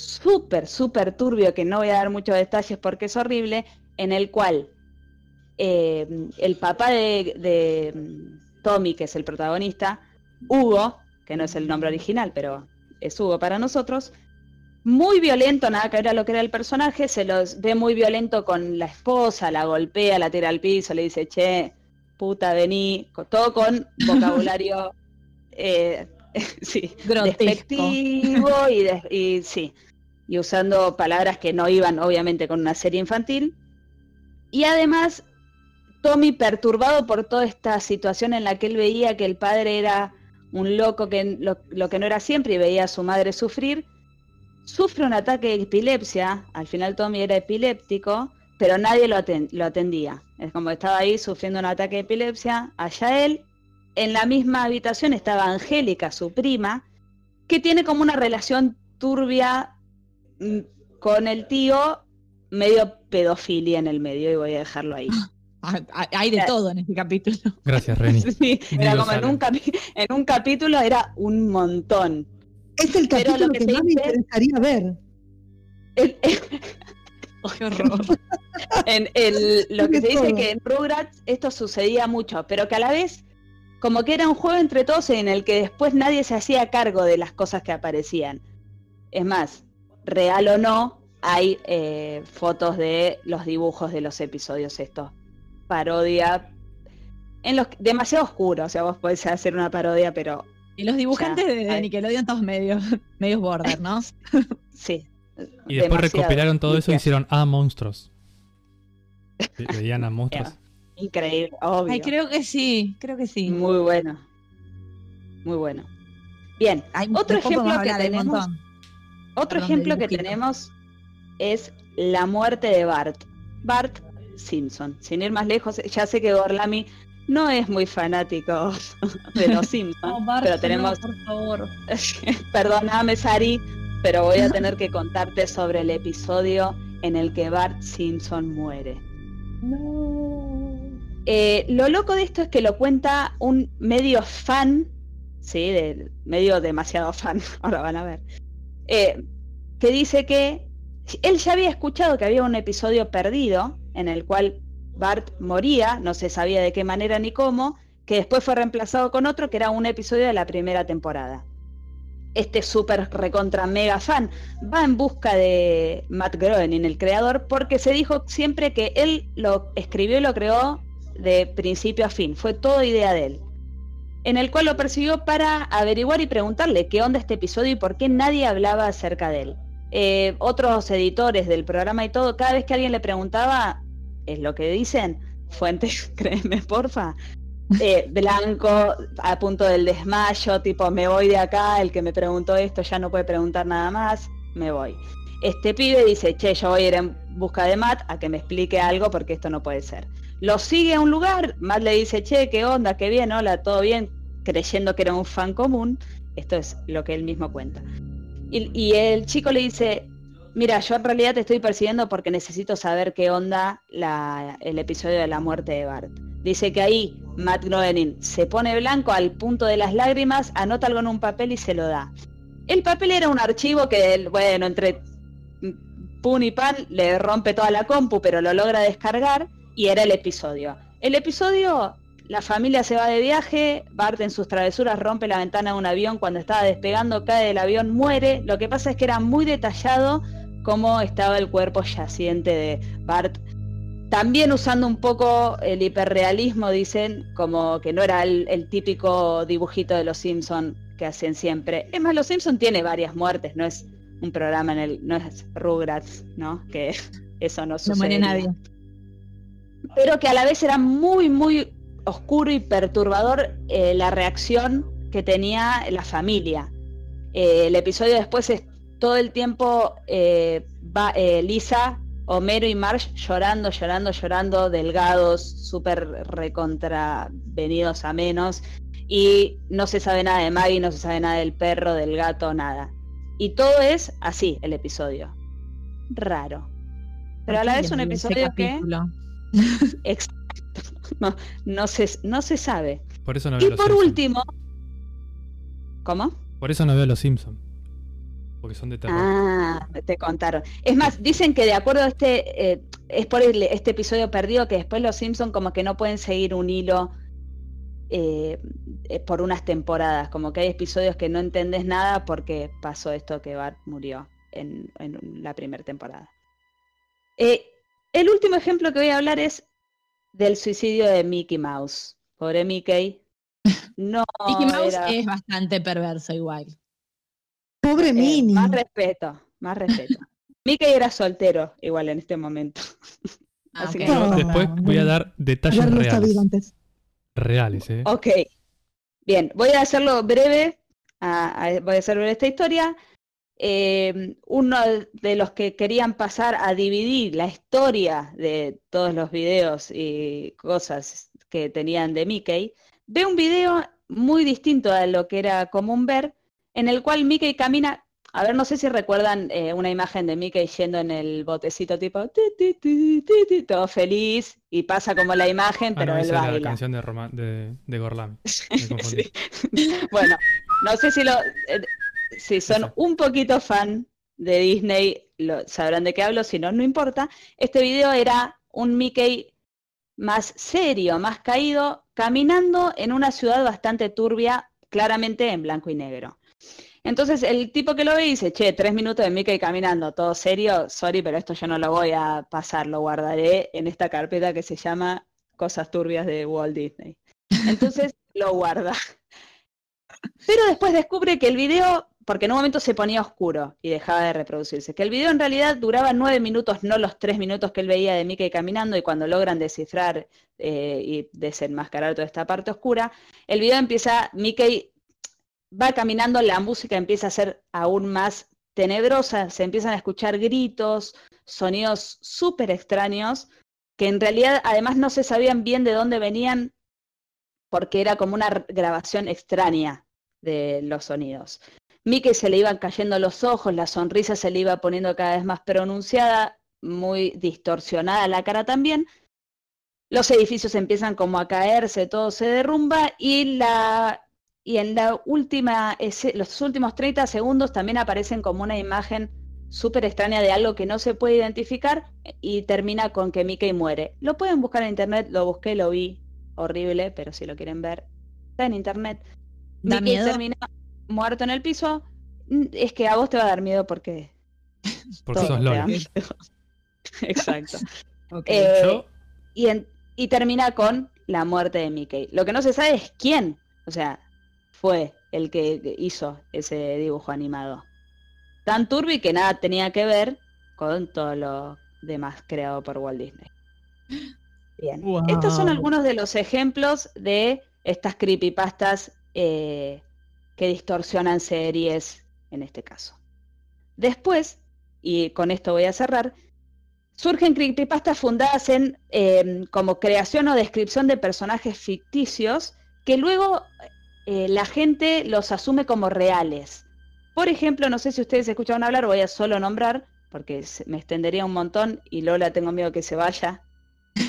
Speaker 5: súper, súper turbio, que no voy a dar muchos detalles porque es horrible, en el cual eh, el papá de, de Tommy, que es el protagonista, Hugo, que no es el nombre original, pero es Hugo para nosotros, muy violento, nada que ver a lo que era el personaje, se los ve muy violento con la esposa, la golpea, la tira al piso, le dice, che, puta, vení, todo con vocabulario eh, sí, despectivo y, sí, y usando palabras que no iban obviamente con una serie infantil. Y además, Tommy perturbado por toda esta situación en la que él veía que el padre era un loco que lo, lo que no era siempre y veía a su madre sufrir, sufre un ataque de epilepsia, al final Tommy era epiléptico, pero nadie lo, atendía. Es como estaba ahí sufriendo un ataque de epilepsia, allá él, en la misma habitación estaba Angélica, su prima, que tiene como una relación turbia con el tío, medio pedofilia en el medio, y voy a dejarlo ahí.
Speaker 4: Ah, hay de todo en este capítulo.
Speaker 2: Gracias, Reni.
Speaker 5: era como en un, en un, capítulo era un montón.
Speaker 3: Es el capítulo que, más me interesaría ver.
Speaker 5: qué horror. en el, lo que se dice es que en Rugrats esto sucedía mucho, pero que a la vez como que era un juego entre todos en el que después nadie se hacía cargo de las cosas que aparecían. Es más, real o no, hay eh, fotos de los dibujos de los episodios estos. Parodia. En los, demasiado oscuro, o sea, vos podés hacer una parodia, pero
Speaker 4: Y los dibujantes de,
Speaker 5: hay-
Speaker 4: Nickelodeon todos medios, medios border, ¿no?
Speaker 5: Sí.
Speaker 2: Y después
Speaker 5: demasiado.
Speaker 2: recopilaron todo eso y hicieron A monstruos. Ve- Veían a monstruos.
Speaker 5: Increíble, obvio.
Speaker 4: Ay, creo que sí, creo que sí.
Speaker 5: Muy bueno. Muy bueno. Bien,
Speaker 4: Hay-
Speaker 5: otro ejemplo que
Speaker 4: un
Speaker 5: tenemos,
Speaker 4: montón.
Speaker 5: Otro
Speaker 4: Perdón,
Speaker 5: ejemplo que tenemos es la muerte de Bart. Bart Simpson. Sin ir más lejos, ya sé que Gorlami no es muy fanático de los Simpsons, pero tenemos
Speaker 4: por favor.
Speaker 5: Perdóname, Sari, pero voy a tener que contarte sobre el episodio en el que Bart Simpson muere. Eh, lo loco de esto es que lo cuenta un medio fan, sí, de, medio demasiado fan, ahora van a ver, eh, que dice que él ya había escuchado que había un episodio perdido en el cual Bart moría, no se sabía de qué manera ni cómo, que después fue reemplazado con otro que era un episodio de la primera temporada. Este súper recontra mega fan va en busca de Matt Groening, el creador, porque se dijo siempre que él lo escribió y lo creó de principio a fin, fue todo idea de él. En el cual lo persiguió para averiguar y preguntarle qué onda este episodio y por qué nadie hablaba acerca de él. Eh, otros editores del programa y todo, cada vez que alguien le preguntaba, es lo que dicen, fuentes, créeme, porfa, eh, blanco, a punto del desmayo, tipo, me voy de acá, el que me preguntó esto ya no puede preguntar nada más, me voy. Este pibe dice, che, yo voy a ir en busca de Matt a que me explique algo porque esto no puede ser. Lo sigue a un lugar, Matt le dice, che, qué onda, qué bien, hola, todo bien, creyendo que era un fan común. Esto es lo que él mismo cuenta. Y, el chico le dice, mira, yo en realidad te estoy persiguiendo porque necesito saber qué onda el episodio de la muerte de Bart. Dice que ahí Matt Groening se pone blanco al punto de las lágrimas, anota algo en un papel y se lo da. El papel era un archivo que, bueno, entre pun y pan le rompe toda la compu, pero lo logra descargar y era el episodio. El episodio, la familia se va de viaje, Bart en sus travesuras rompe la ventana de un avión cuando estaba despegando, cae del avión, muere. Lo que pasa es que era muy detallado cómo estaba el cuerpo yaciente de Bart. También usando un poco el hiperrealismo, dicen, como que no era el, el típico dibujito de los Simpson que hacen siempre. Es más, los Simpson tiene varias muertes, no es un programa en el, no es Rugrats, ¿no? Que eso no
Speaker 4: No
Speaker 5: sucede.
Speaker 4: muere nadie.
Speaker 5: Pero que a la vez era muy, muy oscuro y perturbador eh, la reacción que tenía la familia. Eh, el episodio después es todo el tiempo eh, va, Lisa, Homero y Marge llorando, llorando, llorando, delgados, súper recontravenidos a menos. Y no se sabe nada de Maggie, no se sabe nada del perro, del gato, nada. Y todo es así, el episodio. Raro. Pero a la vez un episodio que...
Speaker 4: capítulo.
Speaker 5: Exacto. No, no, se, no se sabe.
Speaker 2: Por eso no veo
Speaker 5: Y
Speaker 2: los
Speaker 5: por
Speaker 2: Simpsons.
Speaker 5: último... ¿Cómo?
Speaker 2: Por eso no veo los Simpsons. Porque son de terror.
Speaker 5: Ah, te contaron. Es más, dicen que de acuerdo a este, eh, es por el- este episodio perdido que después los Simpson como que no pueden seguir un hilo eh, eh, por unas temporadas, como que hay episodios que no entendés nada porque pasó esto que Bart murió en, en la primera temporada. Eh, el último ejemplo que voy a hablar es del suicidio de Mickey Mouse. Pobre Mickey. No,
Speaker 4: Mickey Mouse
Speaker 5: era-
Speaker 4: es bastante perverso igual.
Speaker 3: Pobre
Speaker 5: Eh,
Speaker 3: Mini.
Speaker 5: más respeto, más respeto. Mickey era soltero, igual en este momento.
Speaker 4: Ah,
Speaker 5: Así que-
Speaker 3: No.
Speaker 2: Después voy a dar detalles reales.
Speaker 3: antes.
Speaker 2: Reales, ¿eh?
Speaker 5: Ok. Bien, voy a hacerlo breve. a- a- voy a hacer breve esta historia. Eh, uno de los que querían pasar a dividir la historia de todos los videos y cosas que tenían de Mickey, ve un video muy distinto a lo que era común ver, en el cual Mickey camina. A ver, no sé si recuerdan eh, una imagen de Mickey yendo en el botecito tipo ti, ti, ti, ti, ti, todo feliz y pasa como la imagen,
Speaker 2: Ah,
Speaker 5: pero
Speaker 2: no,
Speaker 5: él
Speaker 2: la canción de, Roma- de, de Gorlami.
Speaker 5: Sí. Bueno, no sé si lo eh, si son un poquito fan de Disney, lo, sabrán de qué hablo, si no, no importa. Este video era un Mickey más serio, más caído, caminando en una ciudad bastante turbia, claramente en blanco y negro. Entonces el tipo que lo ve dice, che, tres minutos de Mickey caminando, todo serio, sorry, pero esto yo no lo voy a pasar, lo guardaré en esta carpeta que se llama Cosas turbias de Walt Disney. Entonces lo guarda. Pero después descubre que el video, porque en un momento se ponía oscuro y dejaba de reproducirse, que el video en realidad duraba nueve minutos, no los tres minutos que él veía de Mickey caminando, y cuando logran descifrar eh, y desenmascarar toda esta parte oscura, el video empieza, Mickey va caminando, la música empieza a ser aún más tenebrosa, se empiezan a escuchar gritos, sonidos súper extraños, que en realidad además no se sabían bien de dónde venían porque era como una grabación extraña de los sonidos. Mickey se le iban cayendo los ojos, la sonrisa se le iba poniendo cada vez más pronunciada, muy distorsionada la cara también. Los edificios empiezan como a caerse, todo se derrumba y la y en la última los últimos 30 segundos también aparecen como una imagen súper extraña de algo que no se puede identificar y termina con que Mickey muere. Lo pueden buscar en internet, lo busqué, lo vi, horrible, pero si lo quieren ver, está en internet.
Speaker 4: ¿Da
Speaker 5: Mickey
Speaker 4: miedo?
Speaker 5: termina muerto en el piso. Es que a vos te va a dar miedo porque
Speaker 2: Porque sos
Speaker 5: miedo. Exacto. Eh,
Speaker 2: Yo,
Speaker 5: y, en- y termina con la muerte de Mickey. Lo que no se sabe es quién, o sea, fue el que hizo ese dibujo animado. Tan turbio que nada tenía que ver con todo lo demás creado por Walt Disney. Bien. Estos son algunos de los ejemplos de estas creepypastas eh, que distorsionan series, en este caso. Después, y con esto voy a cerrar, surgen creepypastas fundadas en eh, como creación o descripción de personajes ficticios que luego eh, la gente los asume como reales. Por ejemplo, no sé si ustedes escucharon hablar, voy a solo nombrar, porque me extendería un montón y Lola tengo miedo que se vaya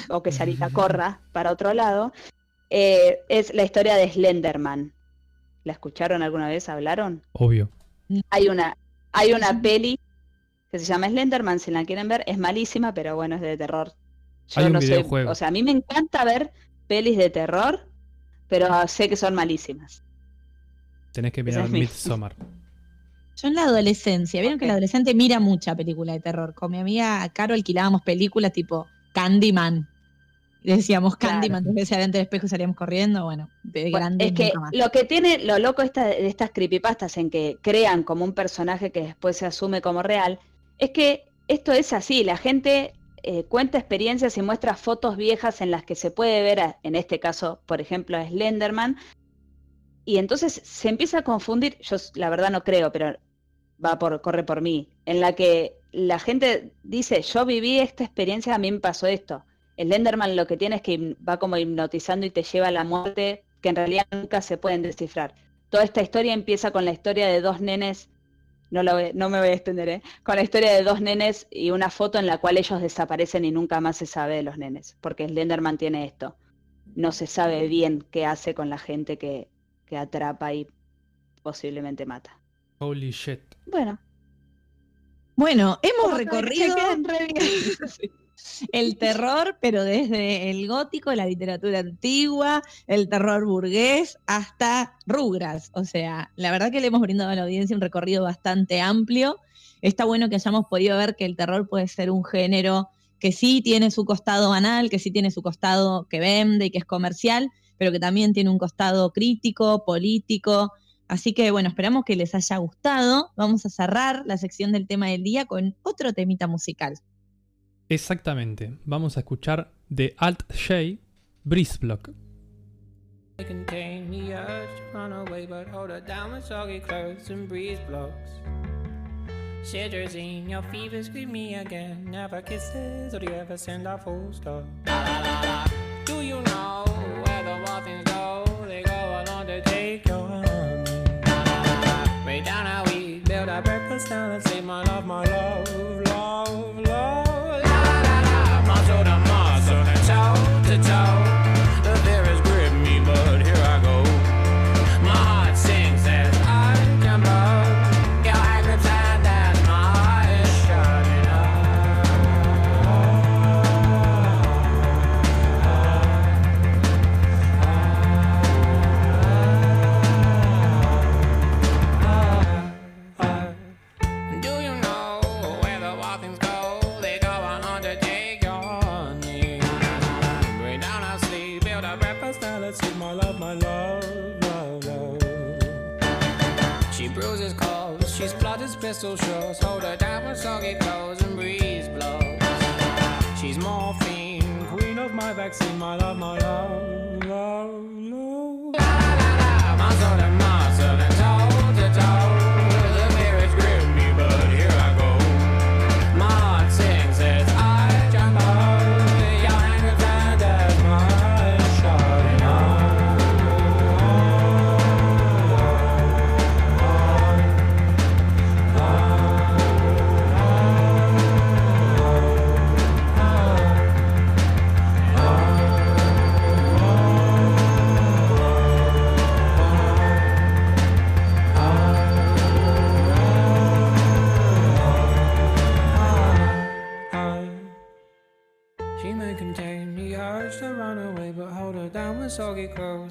Speaker 5: o que Sarita corra para otro lado. Eh, es la historia de Slenderman. ¿La escucharon alguna vez? ¿Hablaron?
Speaker 2: obvio.
Speaker 5: Hay una, hay una peli que se llama Slenderman, si la quieren ver, es malísima, pero bueno, es de terror. Yo
Speaker 2: Hay un
Speaker 5: no
Speaker 2: videojuego.
Speaker 5: o sea, a mí me encanta ver pelis de terror, pero sé que son malísimas.
Speaker 2: Tenés que mirar
Speaker 5: es
Speaker 2: Midsommar.
Speaker 4: Yo en la adolescencia, vieron que
Speaker 5: Ok.
Speaker 4: la adolescente mira mucha película de terror. Con mi amiga Caro alquilábamos películas tipo Candyman. Decíamos
Speaker 5: Claro.
Speaker 4: Candyman, tres veces delante del espejo y salíamos corriendo. Bueno, de
Speaker 5: Bueno,
Speaker 4: grande
Speaker 5: es que
Speaker 4: más.
Speaker 5: lo que tiene, lo loco esta- de estas creepypastas en que crean como un personaje que después se asume como real, es que esto es así, la gente eh, cuenta experiencias y muestra fotos viejas en las que se puede ver, a- en este caso, por ejemplo, a Slenderman, y entonces se empieza a confundir, yo la verdad no creo, pero va por, corre por mí, en la que la gente dice, yo viví esta experiencia, a mí me pasó esto. El Enderman lo que tiene es que va como hipnotizando y te lleva a la muerte que en realidad nunca se pueden descifrar. Toda esta historia empieza con la historia de dos nenes, no, voy- no me voy a extender, ¿eh? con la historia de dos nenes y una foto en la cual ellos desaparecen y nunca más se sabe de los nenes, porque Slenderman tiene esto. No se sabe bien qué hace con la gente que, que atrapa y posiblemente mata.
Speaker 2: Holy shit.
Speaker 5: Bueno,
Speaker 4: Bueno, hemos
Speaker 5: que
Speaker 4: el terror, pero desde el gótico, la literatura antigua, el terror burgués, hasta Rugras. O sea, la verdad que le hemos brindado a la audiencia un recorrido bastante amplio. Está bueno que hayamos podido ver que el terror puede ser un género que sí tiene su costado banal, que sí tiene su costado que vende y que es comercial, pero que también tiene un costado crítico, político. Así que bueno, esperamos que les haya gustado. Vamos a cerrar la sección del tema del día con otro temita musical.
Speaker 2: Exactamente. Vamos a escuchar de Alt J, Breeze Block.
Speaker 8: contain the urge to run away, but hold her down with soggy clothes and breeze blocks. Shivers in your fever, scream me again. Never kisses, or do you ever send a full stop? Do you know where the things go? They go along to take your honey. Way down how we build our breakfast down and say, my love, my love, pistol shots. Hold her down with soggy clothes and breeze blows. She's morphine, queen of my vaccine, my love, my love,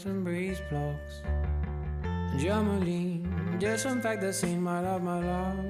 Speaker 8: soggy clothes and breeze blocks. Germaline, disinfect the scene, my love, my love, love,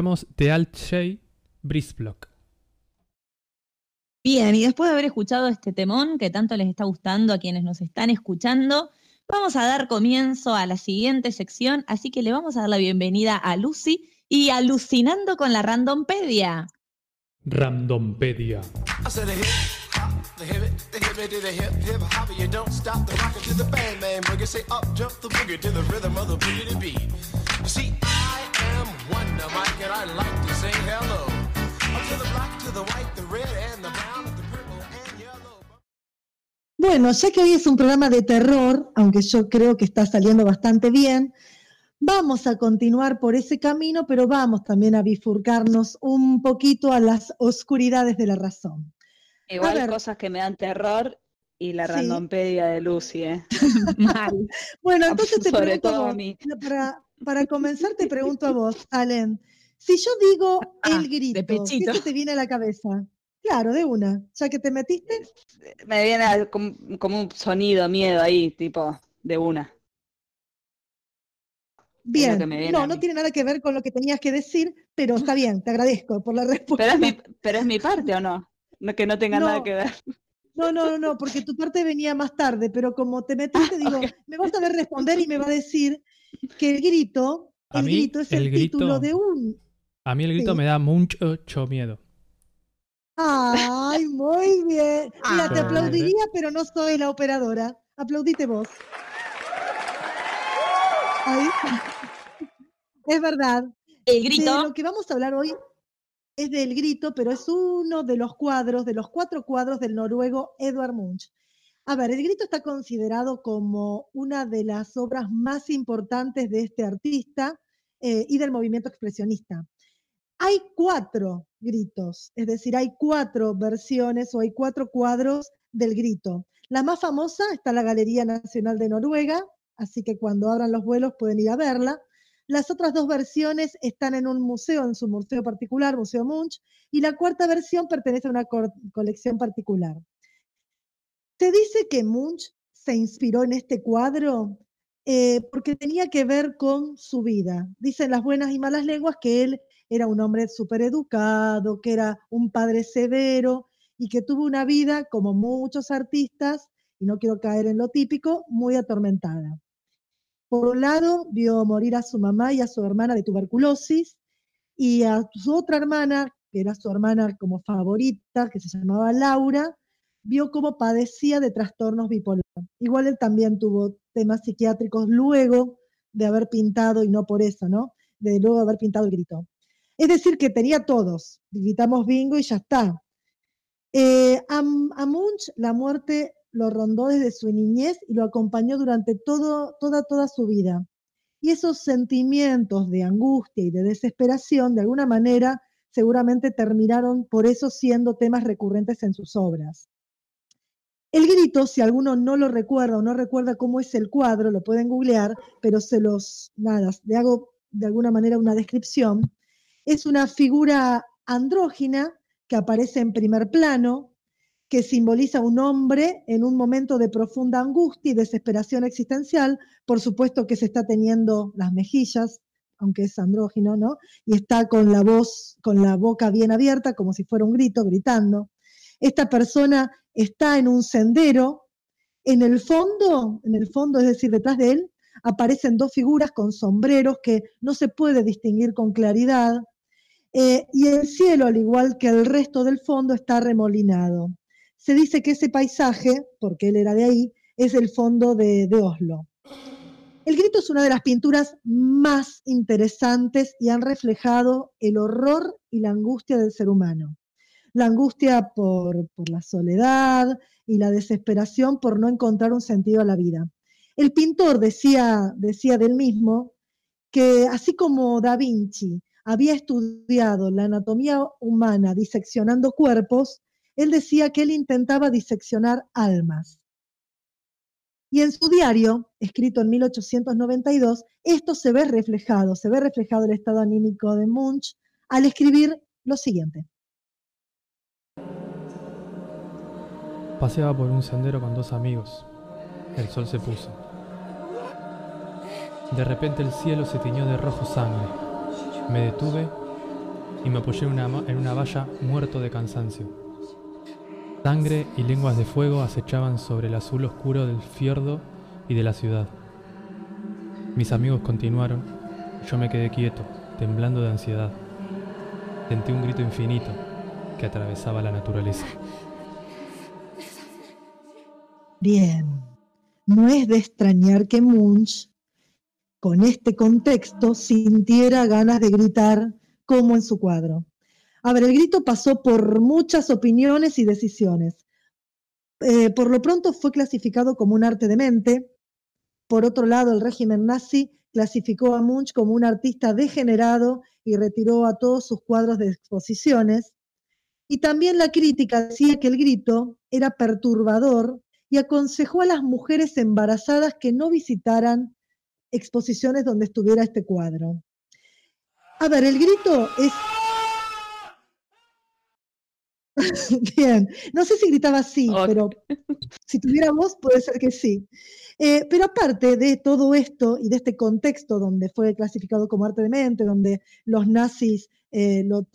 Speaker 2: Escuchamos The Alt J Block.
Speaker 4: Bien, y después de haber escuchado este temón que tanto les está gustando a quienes nos están escuchando, vamos a dar comienzo a la siguiente sección, así que le vamos a dar la bienvenida a Lucy y alucinando con la randompedia.
Speaker 2: Randompedia.
Speaker 9: Wonder Mike and I like to say hello. Up to the black, to the white, the red and the brown, the purple and yellow.
Speaker 10: Bueno, ya que hoy es un programa de terror, aunque yo creo que está saliendo bastante bien, vamos a continuar por ese camino, pero vamos también a bifurcarnos un poquito a las oscuridades de la razón.
Speaker 5: Igual
Speaker 10: ver.
Speaker 5: cosas que me dan terror y la
Speaker 10: Sí.
Speaker 5: randompedia de Lucy, ¿eh?
Speaker 4: Mal.
Speaker 10: Bueno, entonces te
Speaker 5: Sobre
Speaker 10: pregunto a
Speaker 5: todo a
Speaker 10: vos,
Speaker 5: mí.
Speaker 10: para, para comenzar te pregunto a vos, Allen, si yo digo
Speaker 4: Ah,
Speaker 10: el grito,
Speaker 4: de
Speaker 10: ¿qué se te viene a la cabeza? Claro, de una, ya que te metiste.
Speaker 5: Me viene a- como, como un sonido, miedo ahí, tipo, de una.
Speaker 10: Bien, no, no tiene nada que ver con lo que tenías que decir, pero está bien, te agradezco por la respuesta.
Speaker 5: Pero es mi, pero es mi parte, ¿o no? No que no tenga nada que ver.
Speaker 10: No, no, no, porque tu parte venía más tarde, pero como te metiste, digo,
Speaker 5: ok.
Speaker 10: me vas a ver responder y me va a decir que el grito, el
Speaker 2: mí,
Speaker 10: grito es el,
Speaker 2: el
Speaker 10: título de un.
Speaker 2: A mí el grito
Speaker 10: Sí.
Speaker 2: me da mucho, mucho miedo.
Speaker 10: Ay, muy bien. Mira, te aplaudiría, pero no soy la operadora. Aplaudite vos. Ay. Es verdad.
Speaker 4: El
Speaker 10: De
Speaker 4: grito.
Speaker 10: lo que vamos a hablar hoy es del grito, pero es uno de los cuadros, de los cuatro cuadros del noruego Edvard Munch. A ver, el grito está considerado como una de las obras más importantes de este artista eh, y del movimiento expresionista. Hay cuatro gritos, es decir, hay cuatro versiones o hay cuatro cuadros del grito. La más famosa está en la Galería Nacional de Noruega, así que cuando abran los vuelos pueden ir a verla. Las otras dos versiones están en un museo, en su museo particular, Museo Munch, y la cuarta versión pertenece a una co- colección particular. Se dice que Munch se inspiró en este cuadro eh, porque tenía que ver con su vida. Dicen las buenas y malas lenguas que él era un hombre súper educado, que era un padre severo y que tuvo una vida, como muchos artistas, y no quiero caer en lo típico, muy atormentada. Por un lado, vio morir a su mamá y a su hermana de tuberculosis, y a su otra hermana, que era su hermana como favorita, que se llamaba Laura, vio cómo padecía de trastornos bipolar. Igual él también tuvo temas psiquiátricos luego de haber pintado, y no por eso, ¿no? De luego de haber pintado el grito. Es decir, que tenía todos. Gritamos bingo y ya está. Eh, a, a Munch la muerte lo rondó desde su niñez y lo acompañó durante todo, toda, toda su vida. Y esos sentimientos de angustia y de desesperación, de alguna manera, seguramente terminaron por eso siendo temas recurrentes en sus obras. El grito, si alguno no lo recuerda o no recuerda cómo es el cuadro, lo pueden googlear, pero se los, nada, le hago de alguna manera una descripción. Es una figura andrógina que aparece en primer plano, que simboliza un hombre en un momento de profunda angustia y desesperación existencial, por supuesto que se está teniendo las mejillas, aunque es andrógino, ¿no? Y está con la voz, con la boca bien abierta, como si fuera un grito, gritando. Esta persona está en un sendero, en el fondo, en el fondo, es decir, detrás de él, aparecen dos figuras con sombreros que no se puede distinguir con claridad, eh, y el cielo, al igual que el resto del fondo, está remolinado. Se dice que ese paisaje, porque él era de ahí, es el fondo de, de Oslo. El grito es una de las pinturas más interesantes y han reflejado el horror y la angustia del ser humano. La angustia por, la soledad y la desesperación por no encontrar un sentido a la vida. El pintor decía, decía del mismo que así como Da Vinci había estudiado la anatomía humana diseccionando cuerpos, él decía que él intentaba diseccionar almas. Y en su diario, escrito en 1892, esto se ve reflejado, se ve reflejado el estado anímico de Munch al escribir lo siguiente.
Speaker 2: Paseaba por un sendero con dos amigos. El sol se puso. De repente el cielo se tiñó de rojo sangre. Me detuve y me apoyé en una, en una valla muerto de cansancio. Sangre y lenguas de fuego acechaban sobre el azul oscuro del fiordo y de la ciudad. Mis amigos continuaron. Yo me quedé quieto, temblando de ansiedad. Sentí un grito infinito que atravesaba la naturaleza.
Speaker 10: Bien, no es de extrañar que Munch, con este contexto, sintiera ganas de gritar como en su cuadro. A ver, el grito pasó por muchas opiniones y decisiones. Eh, por lo pronto fue clasificado como un arte de mente. Por otro lado, el régimen nazi clasificó a Munch como un artista degenerado y retiró a todos sus cuadros de exposiciones. Y también la crítica decía que el grito era perturbador y aconsejó a las mujeres embarazadas que no visitaran exposiciones donde estuviera este cuadro. A ver, el grito es... Bien, no sé si gritaba así, pero si tuviera voz puede ser que sí. Eh, pero aparte de todo esto y de este contexto donde fue clasificado como arte de mente, donde los nazis eh, lo,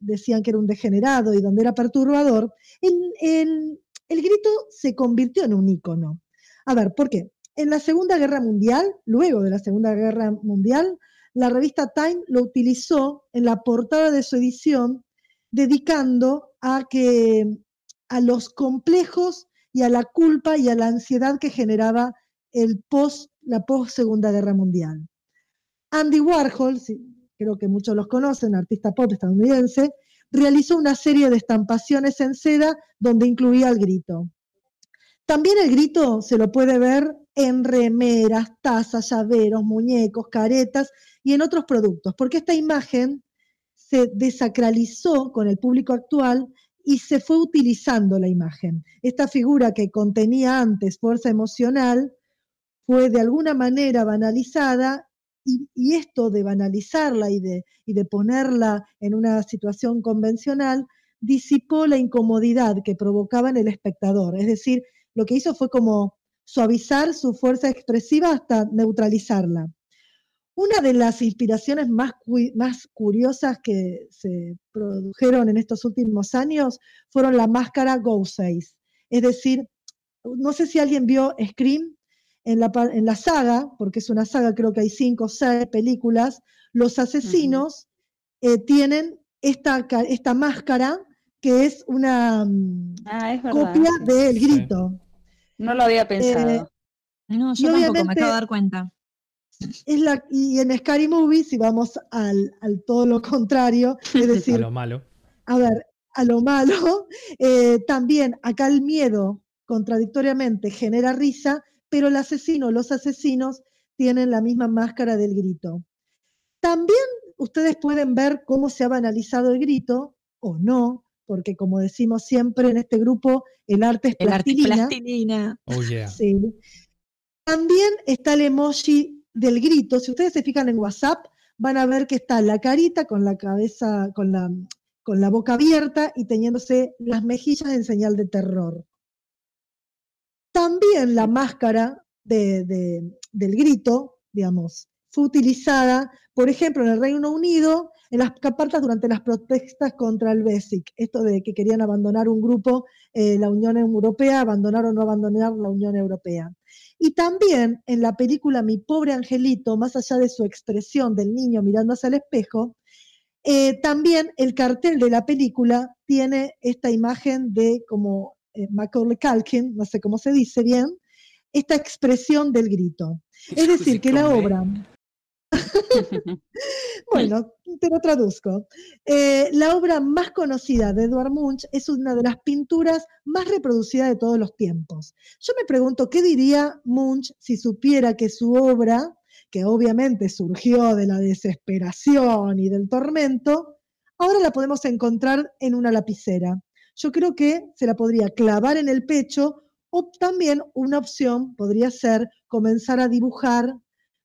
Speaker 10: decían que era un degenerado y donde era perturbador, el, el- el grito se convirtió en un ícono. A ver, ¿por qué? En la Segunda Guerra Mundial, luego de la Segunda Guerra Mundial, la revista Time lo utilizó en la portada de su edición, dedicando a que a los complejos y a la culpa y a la ansiedad que generaba el post, la post Segunda Guerra Mundial. Andy Warhol, creo que muchos los conocen, artista pop estadounidense, realizó una serie de estampaciones en seda donde incluía el grito. También el grito se lo puede ver en remeras, tazas, llaveros, muñecos, caretas y en otros productos, porque esta imagen se desacralizó con el público actual y se fue utilizando la imagen. Esta figura que contenía antes fuerza emocional fue de alguna manera banalizada y, esto de banalizarla y de, y de ponerla en una situación convencional disipó la incomodidad que provocaba en el espectador. Es decir, lo que hizo fue como suavizar su fuerza expresiva hasta neutralizarla. Una de las inspiraciones más, más curiosas que se produjeron en estos últimos años fueron la máscara Ghostface. Es decir, no sé si alguien vio Scream en la, en la saga, porque es una saga, creo que hay cinco o seis películas, los asesinos eh, tienen esta, esta máscara que es una mm,
Speaker 5: Ah, es
Speaker 10: copia del
Speaker 2: Sí.
Speaker 10: grito.
Speaker 5: No lo había
Speaker 10: Eh,
Speaker 5: pensado.
Speaker 4: No,
Speaker 10: Y
Speaker 4: yo tampoco, me acabo de dar cuenta.
Speaker 10: Es la, y en Scary Movie, si vamos al, al todo lo contrario, es
Speaker 2: A
Speaker 10: decir,
Speaker 2: lo malo.
Speaker 10: a ver, a lo malo, eh, también acá el miedo contradictoriamente genera risa, pero el asesino, los asesinos tienen la misma máscara del grito. También ustedes pueden ver cómo se ha banalizado el grito o no, porque como decimos siempre en este grupo, el arte es
Speaker 4: El arte es
Speaker 10: plastilina.
Speaker 4: plastilina.
Speaker 2: Oh yeah.
Speaker 10: Sí. También está el emoji del grito. Si ustedes se fijan en WhatsApp, van a ver que está la carita con la cabeza, con la, con la boca abierta y teniéndose las mejillas en señal de terror. También la máscara de- de- del grito, digamos, fue utilizada, por ejemplo, en el Reino Unido, en las cartas durante las protestas contra el BESIC, esto de que querían abandonar un grupo, eh, la Unión Europea, abandonar o no abandonar la Unión Europea. Y también en la película Mi pobre angelito, más allá de su expresión del niño mirando hacia el espejo, eh, también el cartel de la película tiene esta imagen de como Macaulay Culkin, no sé cómo se dice bien, esta expresión del grito. Es decir, que la obra, bueno, te lo traduzco. Eh, la obra más conocida de Edward Munch es una de las pinturas más reproducidas de todos los tiempos. Yo me pregunto, ¿qué diría Munch si supiera que su obra, que obviamente surgió de la desesperación y del tormento, ahora la podemos encontrar en una lapicera? Yo creo que se la podría clavar en el pecho o también una opción podría ser comenzar a dibujar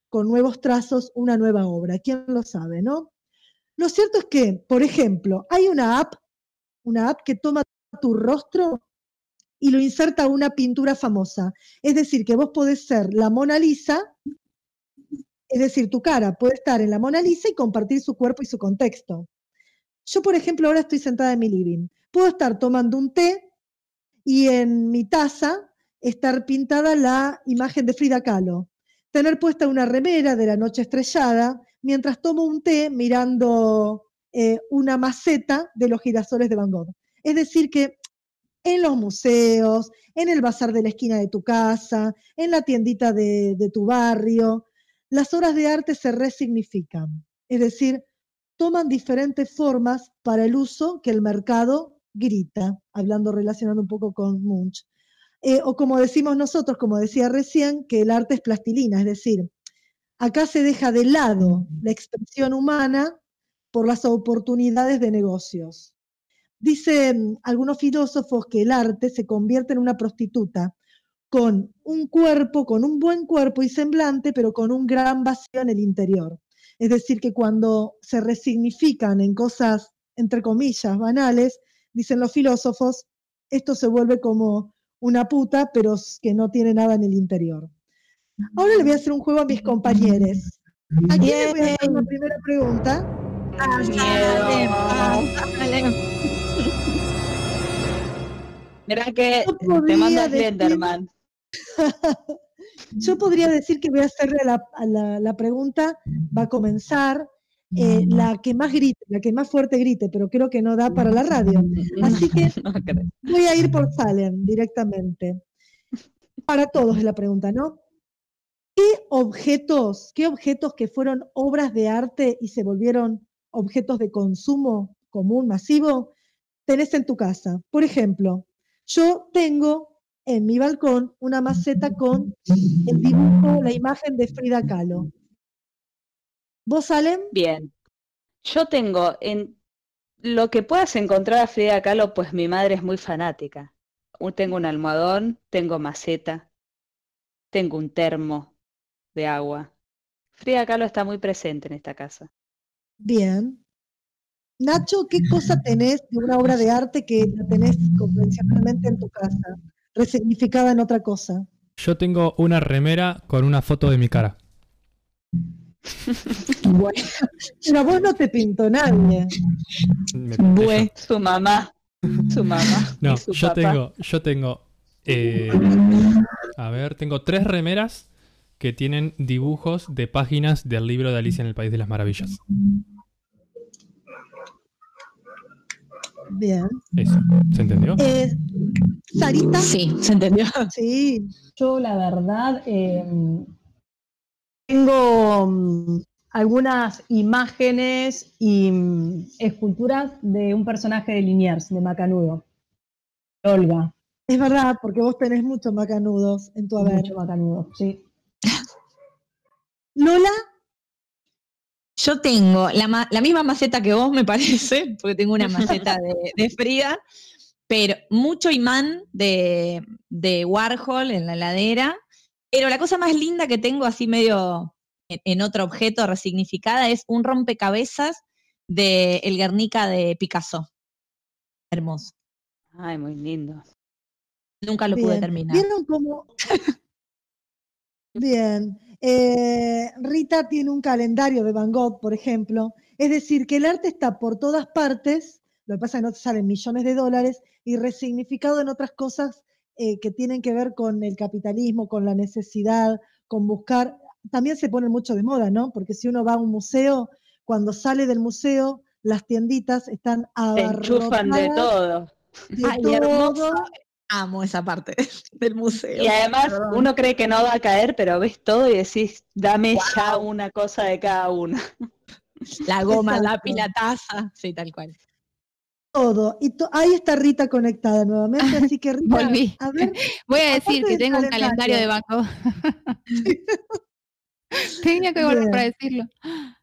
Speaker 10: con nuevos trazos una nueva obra. ¿Quién lo sabe, no? Lo cierto es que, por ejemplo, hay una app, una app que toma tu rostro y lo inserta a una pintura famosa. Es decir, que vos podés ser la Mona Lisa, es decir, tu cara puede estar en la Mona Lisa y compartir su cuerpo y su contexto. Yo, por ejemplo, ahora estoy sentada en mi living. Puedo estar tomando un té y en mi taza estar pintada la imagen de Frida Kahlo. Tener puesta una remera de la noche estrellada mientras tomo un té mirando eh, una maceta de los girasoles de Van Gogh. Es decir, que en los museos, en el bazar de la esquina de tu casa, en la tiendita de, de tu barrio, las obras de arte se resignifican. Es decir, toman diferentes formas para el uso que el mercado grita, hablando, relacionando un poco con Munch. Eh, o como decimos nosotros, como decía recién, que el arte es plastilina, es decir, acá se deja de lado la expresión humana por las oportunidades de negocios. Dicen algunos filósofos que el arte se convierte en una prostituta con un cuerpo, con un buen cuerpo y semblante, pero con un gran vacío en el interior. Es decir, que cuando se resignifican en cosas, entre comillas, banales, dicen los filósofos, esto se vuelve como una puta, pero que no tiene nada en el interior. Ahora le voy a hacer un juego a mis compañeros. ¿A quién le voy a hacer la primera pregunta?
Speaker 5: Mira que
Speaker 10: Yo
Speaker 5: te
Speaker 10: podría
Speaker 5: manda
Speaker 10: decir-
Speaker 5: Slenderman.
Speaker 10: Yo podría decir que voy a hacerle la, la pregunta, va a comenzar eh, la que más grite, la que más fuerte grite, pero creo que no da para la radio. Así que voy a ir por Salem directamente. Para todos es la pregunta, ¿no? ¿Qué objetos, qué objetos que fueron obras de arte y se volvieron objetos de consumo común, masivo, tenés en tu casa? Por ejemplo, yo tengo en mi balcón una maceta con el dibujo, la imagen de Frida Kahlo. ¿Vos, Salem?
Speaker 5: Bien. Yo tengo en lo que puedas encontrar a Frida Kahlo, pues mi madre es muy fanática. Tengo un almohadón, tengo maceta, tengo un termo de agua, Frida Kahlo está muy presente en esta casa.
Speaker 10: Bien. Nacho, ¿qué cosa tenés de una obra de arte que la tenés convencionalmente en tu casa, resignificada en otra cosa?
Speaker 2: Yo tengo una remera con una foto de mi cara.
Speaker 10: Bueno, pero a vos no te pintó nadie.
Speaker 2: Me-
Speaker 5: Bue, su mamá. Su mamá.
Speaker 2: No,
Speaker 5: y su
Speaker 2: yo
Speaker 5: papá.
Speaker 2: tengo, yo tengo, eh, a ver, tengo tres remeras que tienen dibujos de páginas del libro de Alicia en el País de las Maravillas.
Speaker 10: Bien.
Speaker 2: Eso, ¿se entendió?
Speaker 10: Eh, Sarita.
Speaker 4: Sí, ¿se entendió?
Speaker 10: Sí.
Speaker 3: Yo, la verdad, eh, tengo mm, algunas imágenes y mm, esculturas de un personaje de Liniers, de Macanudo. Olga,
Speaker 10: Es verdad, porque vos tenés muchos macanudos en tu haber.
Speaker 3: mucho Macanudo, sí.
Speaker 10: Lola,
Speaker 4: Yo tengo la, ma- la misma maceta que vos, me parece, porque tengo una maceta de, de Frida, pero mucho imán de, de Warhol en la heladera. Pero la cosa más linda que tengo, así medio en, en otro objeto resignificada, es un rompecabezas de El Guernica de Picasso. Hermoso.
Speaker 5: Ay, muy lindo.
Speaker 4: Nunca lo pude terminar.
Speaker 10: ¿Vieron cómo? Bien. Eh, Rita tiene un calendario de Van Gogh, por ejemplo. Es decir, que el arte está por todas partes, lo que pasa es que no te salen millones de dólares, y resignificado en otras cosas eh, que tienen que ver con el capitalismo, con la necesidad, con buscar. También se pone mucho de moda, ¿no? Porque si uno va a un museo, cuando sale del museo, las tienditas están
Speaker 5: Se enchufan de
Speaker 10: abarrotadas
Speaker 5: todo.
Speaker 10: de
Speaker 4: Ay,
Speaker 10: todo.
Speaker 4: hermoso. Amo esa parte del museo.
Speaker 5: Y además
Speaker 4: Perdón.
Speaker 5: uno cree que no va a caer, pero ves todo y decís, dame ya una cosa de cada una.
Speaker 4: La goma,
Speaker 10: Exacto.
Speaker 4: lápiz, la taza. Sí, tal cual.
Speaker 10: Todo. Y to- ahí está Rita conectada nuevamente, así que Rita,
Speaker 6: Volví.
Speaker 10: a ver,
Speaker 6: Voy a decir que tengo un
Speaker 10: calendario.
Speaker 6: de banco. Tenía que volver
Speaker 10: Bien.
Speaker 6: para decirlo.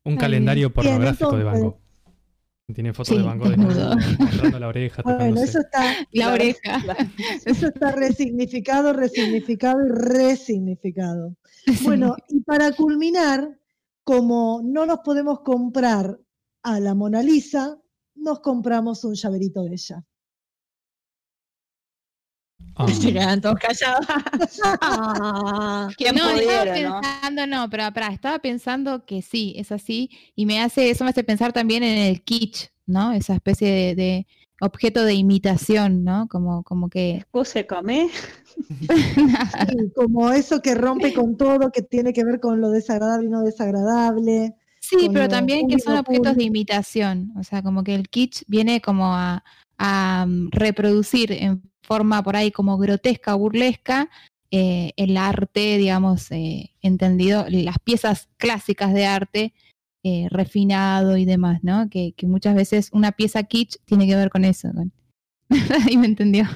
Speaker 2: Un
Speaker 6: Ay,
Speaker 2: calendario pornográfico de
Speaker 10: entonces-
Speaker 2: Gogh. Tiene fotos
Speaker 6: Sí,
Speaker 2: de Van Gogh
Speaker 6: desnudo.
Speaker 2: la oreja,
Speaker 10: bueno, eso está,
Speaker 6: La oreja.
Speaker 10: eso está resignificado, resignificado y resignificado. Bueno, y para culminar, como no nos podemos comprar a la Mona Lisa, nos compramos un llaverito de ella.
Speaker 2: Ah,
Speaker 4: Se quedan todos callados.
Speaker 5: ¿Quién
Speaker 6: no, estaba
Speaker 5: pudiera,
Speaker 6: pensando, no, pero estaba pensando que sí, es así, y me hace, eso me hace pensar también en el kitsch, ¿no? Esa especie de, de objeto de imitación, ¿no? Como, como que.
Speaker 5: Puse comé.
Speaker 10: Sí, como eso que rompe con todo, que tiene que ver con lo desagradable y no desagradable.
Speaker 6: Sí, pero también que son objetos de imitación, o sea, como que el kitsch viene como a, a, mm, reproducir en forma por ahí como grotesca, burlesca, eh, el arte, digamos, eh, entendido, las piezas clásicas de arte, eh, refinado y demás, ¿no? Que, que muchas veces una pieza kitsch tiene que ver con eso. con- Ahí me entendió.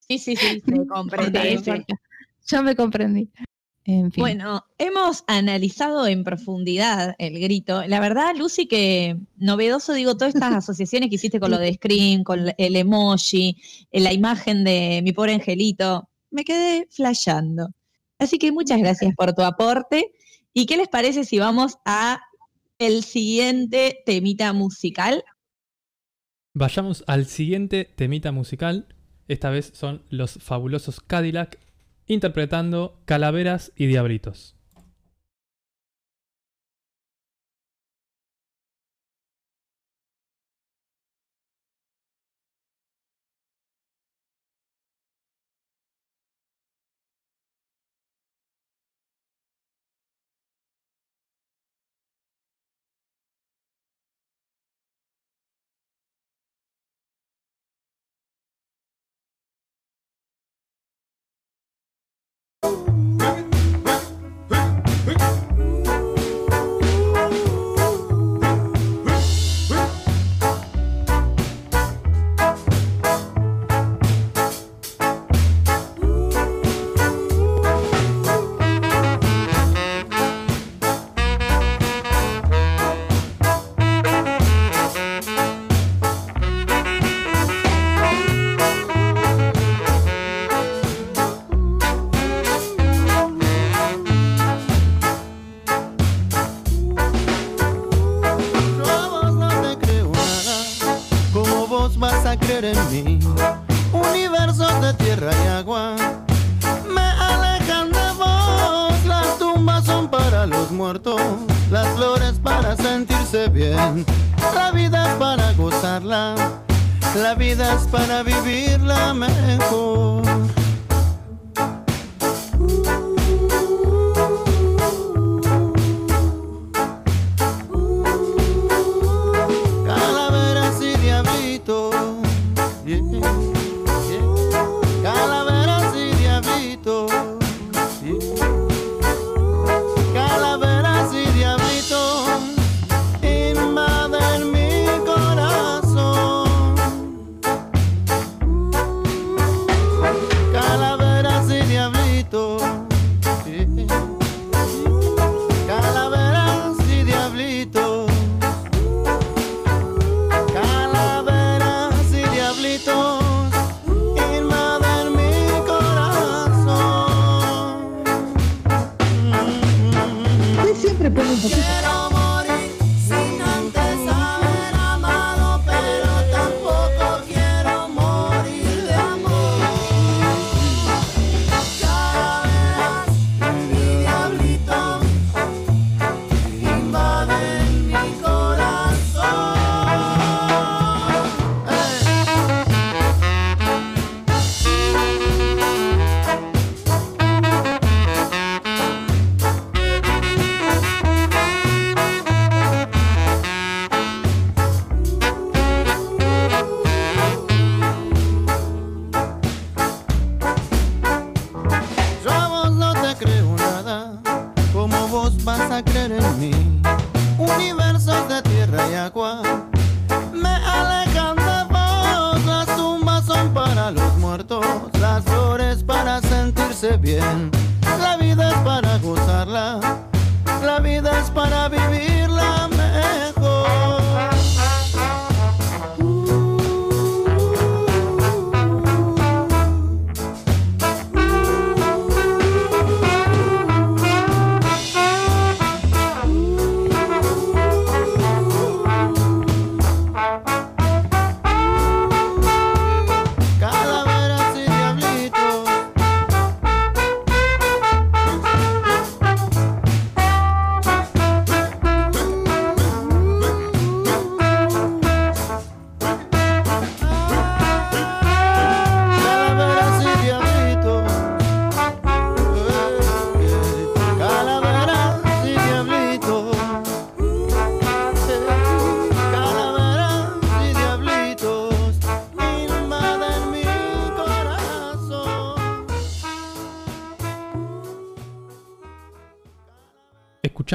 Speaker 4: Sí, sí, sí, me comprendí.
Speaker 6: Yo me comprendí. En fin.
Speaker 4: Bueno, hemos analizado en profundidad el grito. La verdad, Lucy, que novedoso, digo, todas estas asociaciones que hiciste con lo de Scream, con el emoji, eh, la imagen de mi pobre angelito, me quedé flasheando. Así que muchas gracias por tu aporte. ¿Y qué les parece si vamos a el siguiente temita musical?
Speaker 2: Vayamos al siguiente temita musical. Esta vez son los fabulosos Cadillac interpretando Calaveras y Diablitos.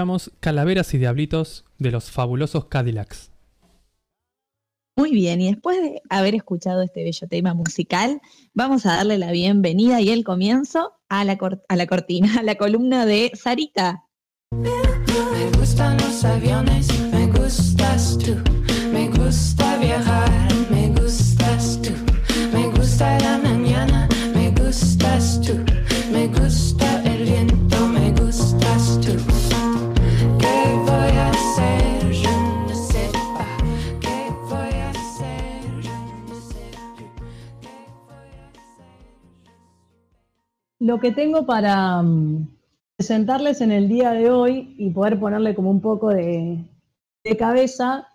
Speaker 2: Escuchamos Calaveras y Diablitos de los fabulosos Cadillacs.
Speaker 4: Muy bien, y después de haber escuchado este bello tema musical, vamos a darle la bienvenida y el comienzo a la, cor- a la cortina, a la columna de Sarita.
Speaker 11: Me gustan los aviones, me gustas tú.
Speaker 3: Lo que tengo para mm, presentarles en el día de hoy y poder ponerle como un poco de, de cabeza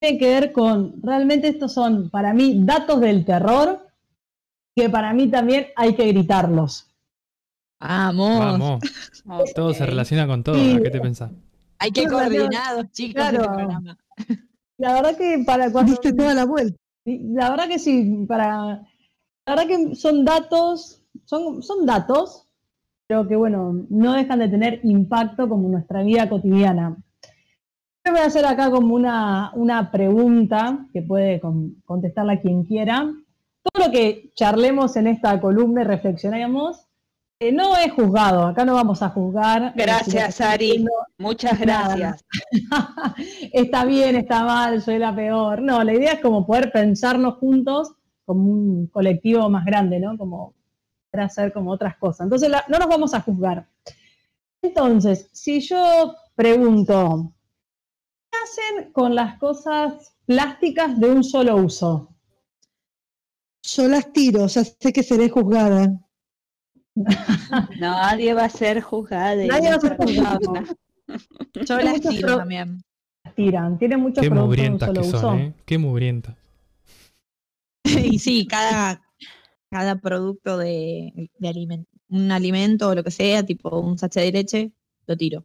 Speaker 3: tiene que ver con, realmente estos son para mí datos del terror que para mí también hay que gritarlos.
Speaker 4: Vamos.
Speaker 2: Vamos. Todo se relaciona con todo.
Speaker 3: Sí.
Speaker 2: ¿a ¿Qué te pensás?
Speaker 4: Hay que
Speaker 3: Claro,
Speaker 4: coordinados, chicos,
Speaker 3: claro.
Speaker 4: este programa.
Speaker 3: La verdad que para cuando...
Speaker 10: Diste toda la vuelta.
Speaker 3: La verdad que sí, para. La verdad que son datos, son, son datos, pero que bueno, no dejan de tener impacto como nuestra vida cotidiana. Yo voy a hacer acá como una, una pregunta que puede con- contestarla quien quiera. Todo lo que charlemos en esta columna y reflexionemos, eh, no es juzgado, acá no vamos a juzgar. eh,
Speaker 5: Gracias, Ari. Muchas gracias.
Speaker 3: está bien, está mal, soy la peor. No, la idea es como poder pensarnos juntos como un colectivo más grande, ¿no? Como hacer como otras cosas. Entonces, la- no nos vamos a juzgar. Entonces, si yo pregunto, ¿qué hacen con las cosas plásticas de un solo uso?
Speaker 10: Yo las tiro, ya sé que seré juzgada.
Speaker 5: Nadie va a ser juzgada.
Speaker 3: Nadie va a ser juzgado.
Speaker 4: Yo las tiro también.
Speaker 3: Tiran, tienen muchos
Speaker 2: Qué
Speaker 3: productos de un
Speaker 2: mugrientas
Speaker 3: solo
Speaker 2: que
Speaker 3: uso.
Speaker 2: son, ¿eh? Qué mugrientas.
Speaker 4: y sí, cada, cada producto de, de alimento, un alimento o lo que sea, tipo un sachet de leche, lo tiro.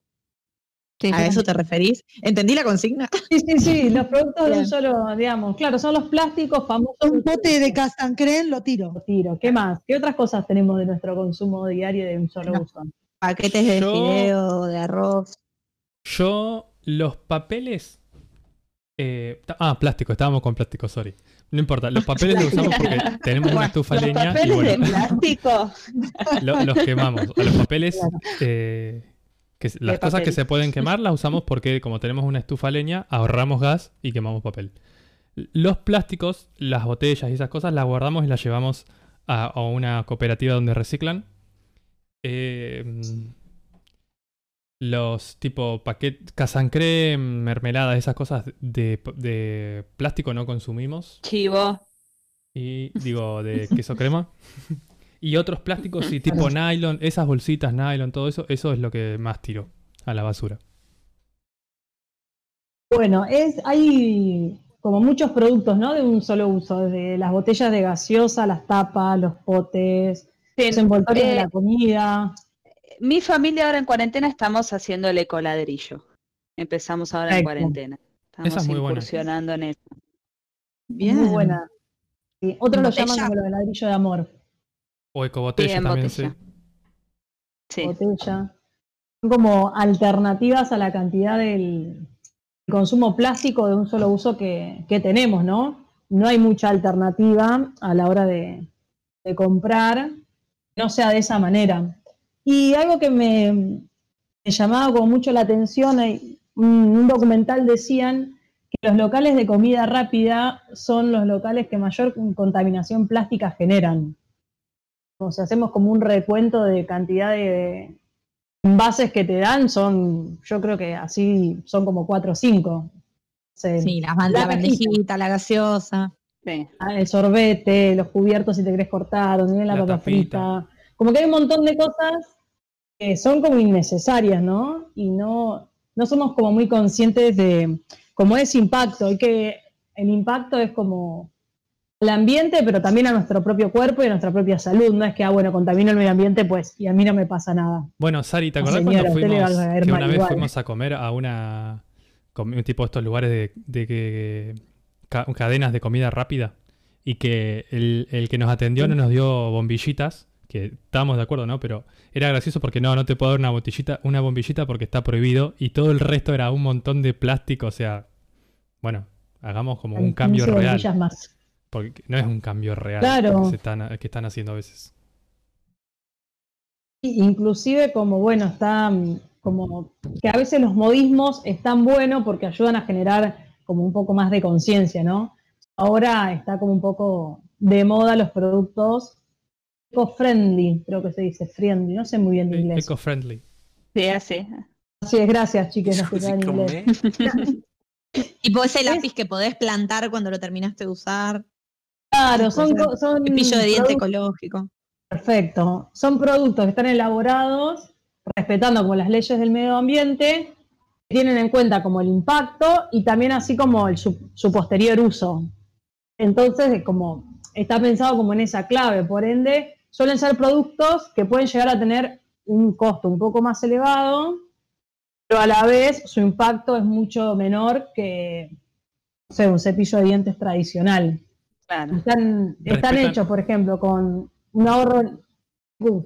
Speaker 6: Sí,
Speaker 4: ¿A eso te referís? ¿Entendí la consigna?
Speaker 3: Sí, sí, sí, los productos de un solo, digamos, claro, son los plásticos famosos.
Speaker 10: Un bote de Casancrén lo tiro.
Speaker 3: tiro. ¿Qué más? ¿Qué otras cosas tenemos de nuestro consumo diario de un solo
Speaker 4: No.
Speaker 3: uso?
Speaker 4: Paquetes de
Speaker 2: Yo-
Speaker 4: fideo, de arroz.
Speaker 2: Yo, los papeles. eh, ah, plástico, estábamos con plástico, sorry. No importa, los papeles los usamos porque tenemos una estufa
Speaker 5: Los
Speaker 2: leña y
Speaker 5: papeles de
Speaker 2: bueno,
Speaker 5: plástico.
Speaker 2: lo- los quemamos. A los papeles, eh, que las
Speaker 5: De
Speaker 2: cosas que se pueden quemar las usamos porque como tenemos una estufa leña, ahorramos gas y quemamos papel. Los plásticos, las botellas y esas cosas las guardamos y las llevamos a, a una cooperativa donde reciclan. Eh, los tipo paquet, casancré, mermeladas, esas cosas de, de plástico no consumimos.
Speaker 5: Chivo.
Speaker 2: Y digo, de queso crema. Y otros plásticos, sí, tipo nylon, esas bolsitas nylon, todo eso, eso es lo que más tiro a la basura.
Speaker 3: Bueno, es, hay como muchos productos, ¿no? De un solo uso, desde las botellas de gaseosa, las tapas, los potes, los envoltorios de
Speaker 5: eh,
Speaker 3: la comida.
Speaker 5: Mi familia ahora en cuarentena estamos haciendo el ecoladrillo. Empezamos ahora en cuarentena. Estamos
Speaker 2: es buena.
Speaker 5: incursionando en eso.
Speaker 4: Bien.
Speaker 3: Muy buena. Sí, Otros lo llaman como el ladrillo de amor.
Speaker 2: O ecobotella
Speaker 5: Bien,
Speaker 2: también,
Speaker 5: botella.
Speaker 2: sí.
Speaker 5: Sí.
Speaker 3: botella. Son como alternativas a la cantidad del consumo plástico de un solo uso que, que tenemos, ¿no? No hay mucha alternativa a la hora de, de comprar, no sea de esa manera. Y algo que me, me llamaba como mucho la atención, hay un, un documental decían que los locales de comida rápida son los locales que mayor contaminación plástica generan. O sea, hacemos como un recuento de cantidad de envases que te dan, son, yo creo que así son como cuatro o cinco. Se-
Speaker 4: Sí,
Speaker 3: La
Speaker 4: la bandejita, la gaseosa.
Speaker 5: Sí.
Speaker 3: Ah, el sorbete, los cubiertos si te querés cortar, donde viene la,
Speaker 2: La
Speaker 3: papa frita. Como que hay un montón de cosas que son como innecesarias, ¿no? Y no, no somos como muy conscientes de cómo es impacto. Hay que, el impacto es como al ambiente, pero también a nuestro propio cuerpo y a nuestra propia salud. No es que, ah, bueno, contamino el medio ambiente, pues, y a mí no me pasa nada.
Speaker 2: Bueno, Sari, ¿te acordás
Speaker 3: señora,
Speaker 2: cuando fuimos, que una vez
Speaker 3: igual.
Speaker 2: fuimos a comer a una, comi- tipo estos lugares de, de que, ca- cadenas de comida rápida y que el, el que nos atendió no nos dio bombillitas, que estábamos de acuerdo, ¿no? Pero era gracioso porque no, no te puedo dar una botellita, una bombillita porque está prohibido y todo el resto era un montón de plástico, o sea, bueno, hagamos como
Speaker 3: Hay
Speaker 2: un cambio
Speaker 3: 15
Speaker 2: real,
Speaker 3: más.
Speaker 2: porque no es un cambio real
Speaker 3: Claro.
Speaker 2: que, se están, que están haciendo a veces.
Speaker 3: Inclusive como, bueno, está mm, como que a veces los modismos están buenos porque ayudan a generar como un poco más de conciencia, ¿no? Ahora está como un poco de moda los productos eco-friendly, creo que se dice friendly, no sé muy bien de inglés.
Speaker 2: Eco-friendly.
Speaker 5: Sí, así.
Speaker 3: Así es, gracias, chiques, no
Speaker 9: Scusi
Speaker 3: sé en
Speaker 9: con
Speaker 3: inglés.
Speaker 9: me?
Speaker 4: Tipo ese lápiz que podés plantar cuando lo terminaste de usar.
Speaker 3: Claro, son, son
Speaker 4: Cepillo de diente ecológico.
Speaker 3: Perfecto. Son productos que están elaborados respetando como las leyes del medio ambiente, tienen en cuenta como el impacto y también así como el, su, su posterior uso. Entonces, como está pensado como en esa clave, por ende, suelen ser productos que pueden llegar a tener un costo un poco más elevado, pero a la vez su impacto es mucho menor que no sé, un cepillo de dientes tradicional.
Speaker 5: Claro.
Speaker 3: Están, hechos, por ejemplo, con un ahorro. Uh,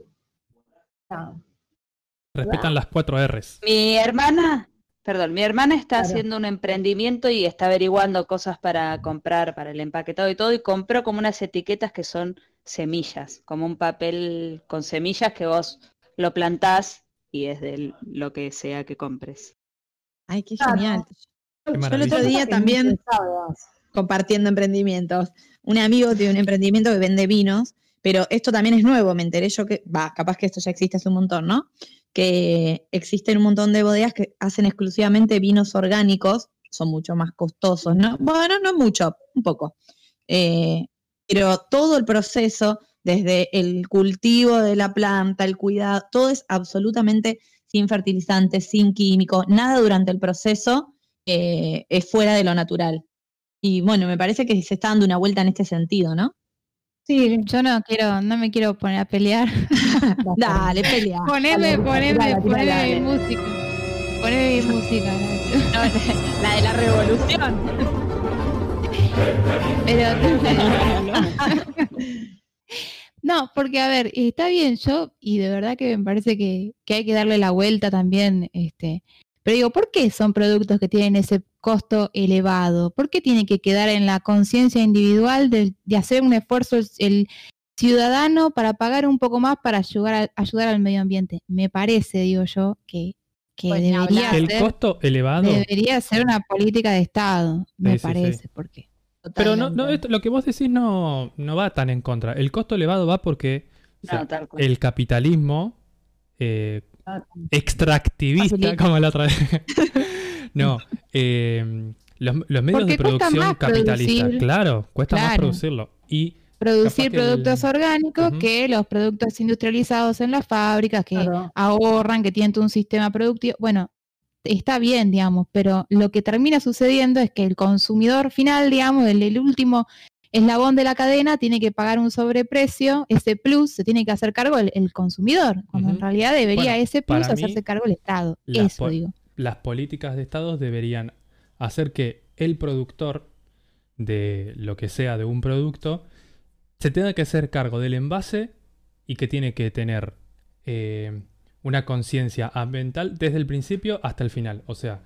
Speaker 2: Respetan las cuatro R's.
Speaker 5: Mi hermana, perdón, mi hermana está
Speaker 3: Claro.
Speaker 5: haciendo un emprendimiento y está averiguando cosas para comprar, para el empaquetado y todo, y compró como unas etiquetas que son semillas, como un papel con semillas que vos lo plantás y es de lo que sea que compres.
Speaker 4: Ay, qué
Speaker 3: Claro.
Speaker 4: genial.
Speaker 2: Qué
Speaker 4: Yo el otro día
Speaker 3: que
Speaker 4: también compartiendo emprendimientos. Un amigo tiene un emprendimiento que vende vinos, pero esto también es nuevo, me enteré yo que, va, capaz que esto ya existe hace un montón, ¿no? Que existen un montón de bodegas que hacen exclusivamente vinos orgánicos, son mucho más costosos, ¿no? Bueno, no mucho, un poco. Eh, pero todo el proceso, desde el cultivo de la planta, el cuidado, todo es absolutamente sin fertilizantes, sin químicos, nada durante el proceso eh, es fuera de lo natural. Y bueno, me parece que se está dando una vuelta en este sentido, ¿no?
Speaker 6: Sí, yo no quiero, no me quiero poner a pelear.
Speaker 4: Dale, pelea.
Speaker 6: poneme, poneme, poneme mi música. Poneme mi música, Nacho.
Speaker 4: la de la revolución.
Speaker 6: Pero no, porque a ver, está bien yo, y de verdad que me parece que, que hay que darle la vuelta también, este, pero digo, ¿por qué son productos que tienen ese costo elevado? ¿Por qué tiene que quedar en la conciencia individual de, de, hacer un esfuerzo el, el, ciudadano para pagar un poco más para ayudar, a, ayudar al medio ambiente? Me parece, digo yo, que, que
Speaker 2: Pues
Speaker 6: debería,
Speaker 2: el
Speaker 6: ser,
Speaker 2: costo elevado.
Speaker 6: debería ser una política de Estado, me
Speaker 2: Sí, sí,
Speaker 6: parece,
Speaker 2: sí.
Speaker 6: porque
Speaker 2: Pero no, no, esto- lo que vos decís no, no va tan en contra. El costo elevado va porque o sea, el capitalismo eh, extractivista,
Speaker 6: Facilita.
Speaker 2: como la otra vez. no, eh, los, los medios de
Speaker 6: Porque
Speaker 2: producción capitalistas,
Speaker 6: producir.
Speaker 2: claro, cuesta más producirlo. Y
Speaker 6: producir
Speaker 2: el-
Speaker 6: productos orgánicos que los productos industrializados en las fábricas, que
Speaker 3: Claro.
Speaker 6: ahorran, que tienen todo un sistema productivo. Bueno, está bien, digamos, pero lo que termina sucediendo es que el consumidor final, digamos, el, el último eslabón de la cadena, tiene que pagar un sobreprecio, ese plus se tiene que hacer cargo el, el consumidor, cuando en realidad debería
Speaker 2: Bueno,
Speaker 6: ese plus
Speaker 2: mí,
Speaker 6: hacerse cargo el Estado. Eso digo.
Speaker 2: las políticas de estados deberían hacer que el productor de lo que sea de un producto se tenga que hacer cargo del envase y que tiene que tener eh, una conciencia ambiental desde el principio hasta el final. O sea,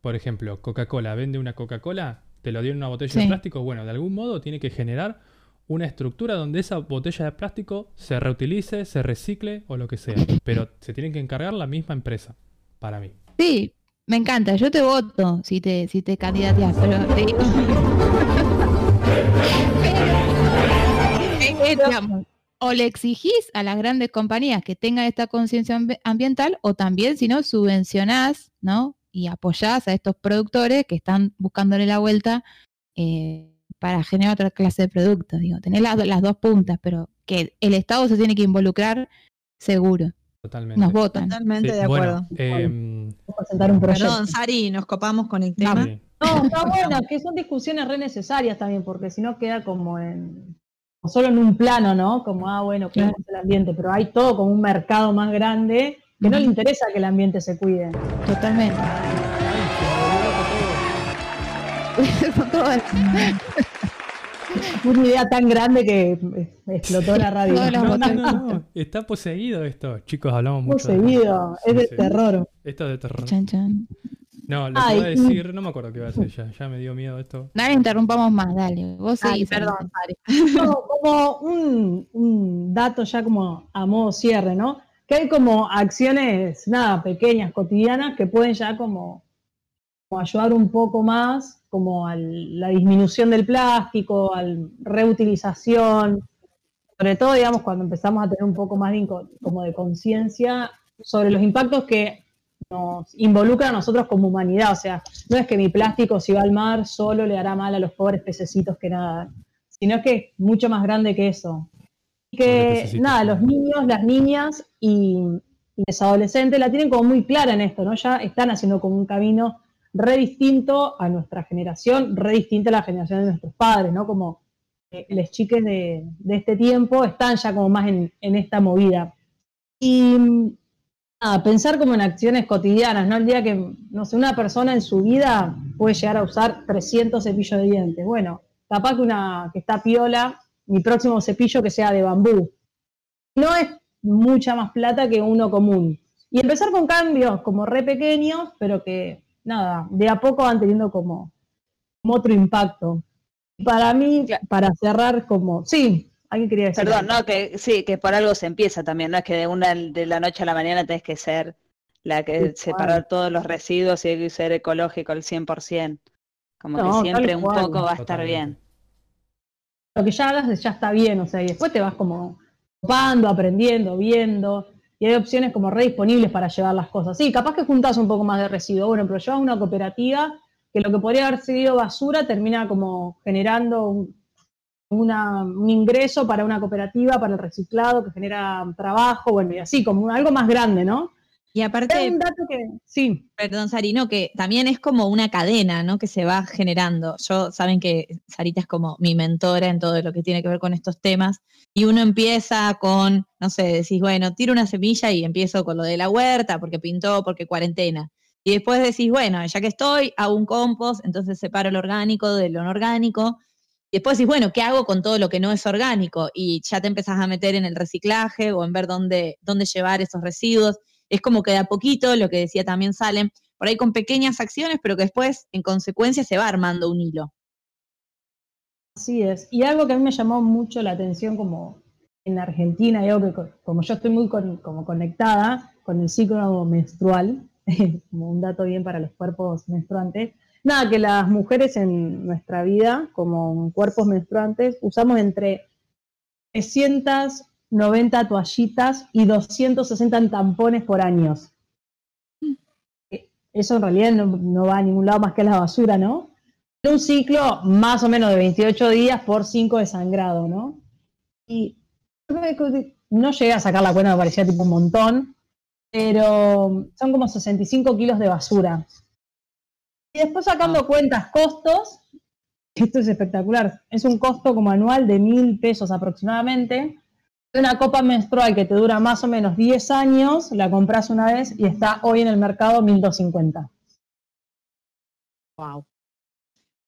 Speaker 2: por ejemplo, Coca-Cola vende una Coca-Cola, te lo dio en una botella de plástico, bueno, de algún modo tiene que generar una estructura donde esa botella de plástico se reutilice, se recicle o lo que sea. Pero se tiene que encargar la misma empresa, para mí.
Speaker 6: Sí, me encanta, yo te voto si te, si te candidateas, pero te digo. Pero, digamos, o le exigís a las grandes compañías que tengan esta conciencia ambi- ambiental, o también, si no, subvencionás, ¿no? Y apoyás a estos productores que están buscándole la vuelta eh, para generar otra clase de productos. Digo, tener las, las dos puntas, pero que el Estado se tiene que involucrar, seguro.
Speaker 2: Totalmente.
Speaker 6: Nos votan.
Speaker 4: Totalmente
Speaker 2: Sí,
Speaker 4: de acuerdo.
Speaker 2: Bueno, em,
Speaker 3: Vamos a presentar un proyecto.
Speaker 4: Perdón, Sari, nos copamos con el tema.
Speaker 2: sí.
Speaker 3: No, está bueno, que son discusiones re necesarias también, porque si no queda como en solo en un plano, ¿no? Como, ah, bueno, cuidamos el ambiente, pero hay todo como un mercado más grande que no le interesa que el ambiente se cuide.
Speaker 6: Totalmente.
Speaker 3: Una idea tan grande que explotó la radio.
Speaker 2: No, no, no, no, Está poseído esto. Chicos, hablamos mucho. de-
Speaker 3: seguido, es de
Speaker 2: Sí.
Speaker 3: terror.
Speaker 2: Esto es de terror.
Speaker 6: Chan, chan.
Speaker 2: No, lo
Speaker 3: Ay,
Speaker 2: que iba a decir, no me acuerdo qué iba a decir ya. Ya me dio miedo esto.
Speaker 6: Dale, interrumpamos más, dale. Vos
Speaker 4: Ay,
Speaker 6: seguís,
Speaker 4: perdón.
Speaker 3: No, como un, un dato ya como a modo cierre, ¿no? Que hay como acciones, nada, pequeñas, cotidianas, que pueden ya como, ayudar un poco más como a la disminución del plástico, a la reutilización, sobre todo, digamos, cuando empezamos a tener un poco más de, como de conciencia sobre los impactos que nos involucran a nosotros como humanidad. O sea, no es que mi plástico si va al mar solo le hará mal a los pobres pececitos que nadan, sino que es mucho más grande que eso. Que nada, los niños, las niñas y, y los adolescentes la tienen como muy clara en esto, ¿no? Ya están haciendo como un camino re distinto a nuestra generación, re distinto a la generación de nuestros padres, ¿no? Como eh, los chiques de, de este tiempo están ya como más en, en esta movida. Y nada, pensar como en acciones cotidianas, ¿no? El día que, no sé, una persona en su vida puede llegar a usar 300 cepillos de dientes. Bueno, capaz que una que está piola, mi próximo cepillo que sea de bambú. No es mucha más plata que uno común. Y empezar con cambios como re pequeños, pero que, nada, de a poco van teniendo como, como otro impacto. Para mí,
Speaker 5: Claro.
Speaker 3: para cerrar como, sí, alguien quería decir.
Speaker 5: Perdón,
Speaker 3: algo.
Speaker 5: no, que sí, que por algo se empieza también, no es que de una de la noche a la mañana tenés que ser la que
Speaker 3: Tal
Speaker 5: separar todos los residuos y hay que ser ecológico al 100%. Como
Speaker 3: No,
Speaker 5: que siempre un poco va a estar
Speaker 2: Totalmente.
Speaker 5: bien.
Speaker 3: Lo que ya hagas ya está bien, o sea, y después te vas como copando, aprendiendo, viendo, y hay opciones como re disponibles para llevar las cosas. Sí, capaz que juntas un poco más de residuo, bueno, pero llevas una cooperativa que lo que podría haber sido basura termina como generando un, un ingreso para una cooperativa, para el reciclado, que genera trabajo, bueno, y así, como algo más grande, ¿no?
Speaker 4: Y aparte,
Speaker 3: un dato que, sí,
Speaker 4: Perdón, Sarino, que también es como una cadena, ¿no? Que se va generando. Yo, saben que Sarita es como mi mentora en todo lo que tiene que ver con estos temas. Y uno empieza con, no sé, decís, bueno, tiro una semilla y empiezo con lo de la huerta, porque pintó, porque cuarentena. Y después decís, bueno, ya que estoy, hago un compost, entonces separo lo orgánico de lo no orgánico. Y después decís, bueno, ¿qué hago con todo lo que no es orgánico? Y ya te empezás a meter en el reciclaje o en ver dónde, dónde llevar esos residuos. Es como que de a poquito, lo que decía también Salem, por ahí con pequeñas acciones, pero que después, en consecuencia, se va armando un hilo.
Speaker 3: Así es. Y algo que a mí me llamó mucho la atención como en Argentina, y algo que co- como yo estoy muy con- como conectada con el ciclo menstrual, como un dato bien para los cuerpos menstruantes, nada, que las mujeres en nuestra vida, como cuerpos menstruantes, usamos entre 390 toallitas y 260 tampones por año. Eso en realidad no, no va a ningún lado más que a la basura, ¿no? un ciclo más o menos de 28 días por 5 de sangrado, ¿no? Y no llegué a sacar la cuenta, me parecía tipo un montón, pero son como 65 kilos de basura. Y después sacando cuentas, costos, esto es espectacular, es un costo como anual de mil pesos aproximadamente. Una copa menstrual que te dura más o menos 10 años, la compras una vez y está hoy en el mercado 1250.
Speaker 4: Wow.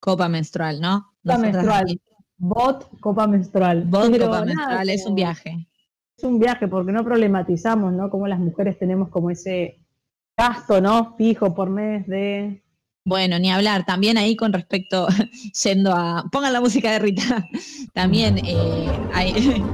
Speaker 4: Copa menstrual, ¿no?
Speaker 3: Copa
Speaker 4: Nosotras
Speaker 3: menstrual.
Speaker 4: aquí,
Speaker 3: Bot, copa menstrual.
Speaker 4: Bot
Speaker 3: Pero
Speaker 4: copa
Speaker 3: nada,
Speaker 4: menstrual es un viaje.
Speaker 3: Es un viaje porque no problematizamos, ¿no? Como las mujeres tenemos como ese gasto, ¿no? Fijo por mes de...
Speaker 4: Bueno, ni hablar. También ahí con respecto, yendo a. Pongan la música de Rita. También eh, hay.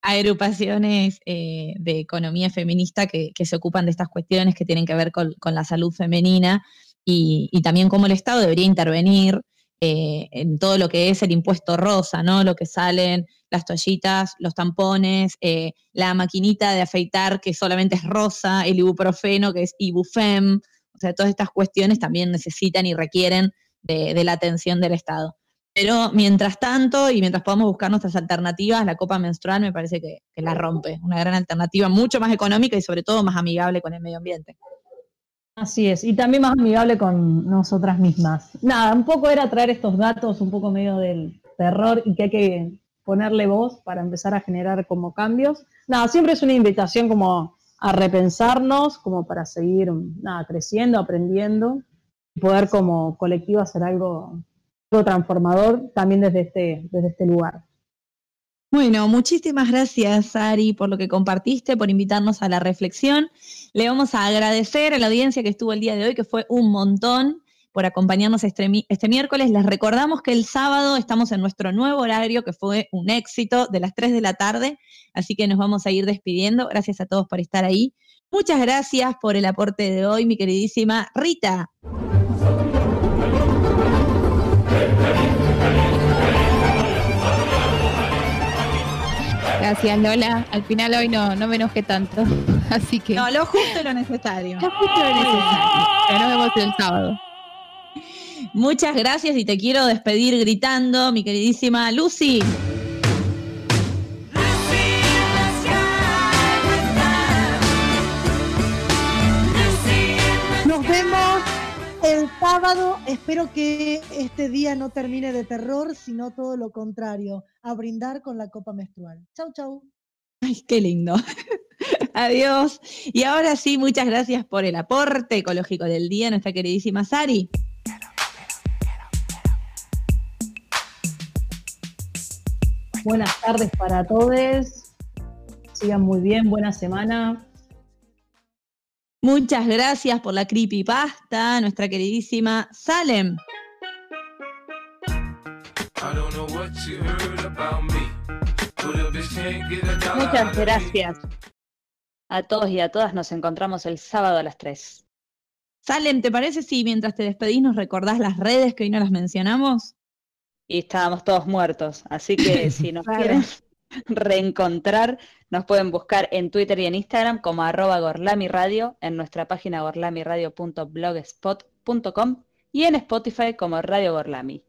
Speaker 4: agrupaciones eh, de economía feminista que, se ocupan de estas cuestiones que tienen que ver con, la salud femenina y, y también cómo el Estado debería intervenir eh, en todo lo que es el impuesto rosa, ¿no? Lo que salen las toallitas, los tampones, eh, la maquinita de afeitar que solamente es rosa, el ibuprofeno que es ibufem, o sea, todas estas cuestiones también necesitan y requieren de, la atención del Estado. Pero mientras tanto, y mientras podamos buscar nuestras alternativas, la copa menstrual me parece que, que la rompe. Una gran alternativa, mucho más económica y sobre todo más amigable con el medio ambiente.
Speaker 3: Así es, y también más amigable con nosotras mismas. Nada, un poco era traer estos datos un poco medio del terror y que hay que ponerle voz para empezar a generar como cambios. Nada, siempre es una invitación como a repensarnos, como para seguir nada, creciendo, aprendiendo, y poder como colectivo hacer algo, algo transformador también desde este, desde este lugar.
Speaker 4: Bueno, muchísimas gracias, Ari, por lo que compartiste, por invitarnos a la reflexión. Le vamos a agradecer a la audiencia que estuvo el día de hoy, que fue un montón, por acompañarnos este, este miércoles. Les recordamos que el sábado estamos en nuestro nuevo horario, que fue un éxito, de las 3 de la tarde, así que nos vamos a ir despidiendo. Gracias a todos por estar ahí. Muchas gracias por el aporte de hoy, mi queridísima Rita.
Speaker 6: Gracias, Lola. Al final hoy no, no me enojé tanto. Así que.
Speaker 4: No, lo justo y lo necesario.
Speaker 6: Lo justo lo necesario. Pero nos vemos el sábado.
Speaker 4: Muchas gracias y te quiero despedir gritando, mi queridísima Lucy.
Speaker 10: Nos vemos el sábado. Espero que este día no termine de terror, sino todo lo contrario, a brindar con la copa menstrual. Chau, chau.
Speaker 4: Ay, qué lindo. Adiós. Y ahora sí, muchas gracias por el aporte ecológico del día, nuestra queridísima Sari.
Speaker 3: Buenas tardes para todos. Sigan muy bien, buena semana.
Speaker 4: Muchas gracias por la creepypasta, nuestra queridísima Salem.
Speaker 5: Muchas gracias. A todos y a todas nos encontramos el sábado a las 3.
Speaker 4: Salem, ¿te parece si mientras te despedís nos recordás las redes que hoy no las mencionamos?
Speaker 5: Y estábamos todos muertos, así que si nos quieren reencontrar, nos pueden buscar en Twitter y en Instagram como arroba gorlamiradio, en nuestra página gorlamiradio.blogspot.com y y en Spotify como Radio Gorlami.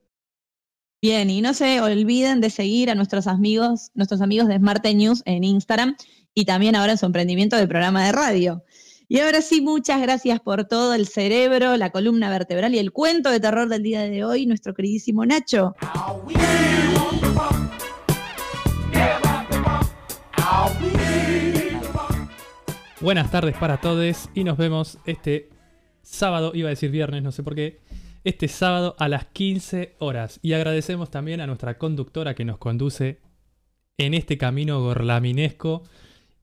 Speaker 4: Bien, y no se olviden de seguir a nuestros amigos, nuestros amigos de Smart News en Instagram y también ahora en su emprendimiento de programa de radio. Y ahora sí, muchas gracias por todo el cerebro, la columna vertebral y el cuento de terror del día de hoy, nuestro queridísimo Nacho.
Speaker 2: Buenas tardes para todos y nos vemos este sábado, iba a decir viernes, no sé por qué, este sábado a las 15 horas. Y agradecemos también a nuestra conductora que nos conduce en este camino gorlaminesco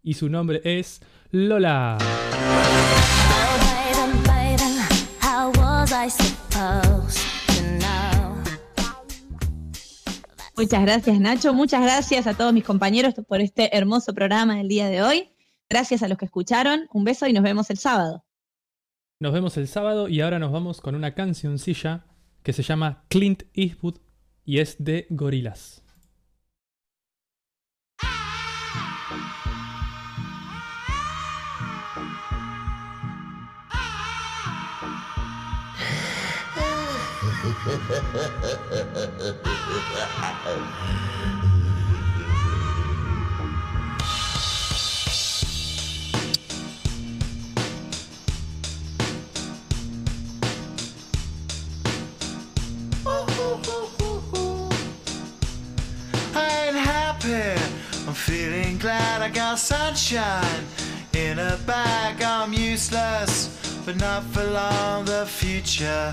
Speaker 2: y su nombre es Lola.
Speaker 4: Muchas gracias Nacho, muchas gracias a todos mis compañeros por este hermoso programa del día de hoy. Gracias a los que escucharon, un beso y nos vemos el sábado.
Speaker 2: Nos vemos el sábado y ahora nos vamos con una cancioncilla que se llama Clint Eastwood y es de Gorilas.
Speaker 12: I'm feeling glad I got sunshine in a bag. I'm useless, but not for long. The future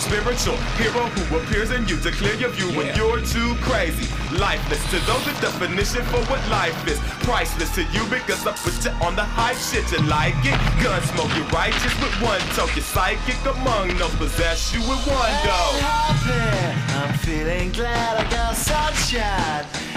Speaker 9: spiritual. Hero who appears in you to clear your view when you're too crazy. Lifeless to those, the definition for what life is. Priceless to you because I put you on the high shit. You like it? Gun smoke, you righteous with one toke. You're psychic among no possess you with one go.
Speaker 12: happy. I'm feeling glad I got sunshine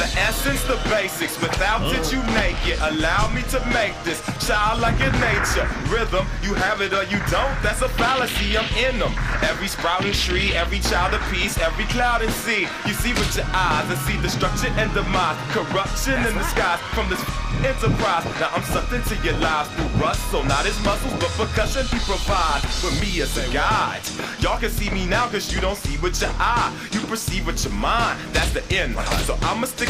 Speaker 9: The essence, the basics. Without it, you make it. Allow me to make this childlike in nature. Rhythm, you have it or you don't. That's a fallacy. I'm in them. Every sprouting tree, every child of peace, every cloud and sea. You see with your eyes and see destruction and demise. Corruption in the skies from this enterprise. Now I'm sucked into your lives through rust, so not as muscles, but percussion he provides with me as a guide. Y'all can see me now cause you don't see with your eye. You perceive with your mind. That's the end. So I'ma stick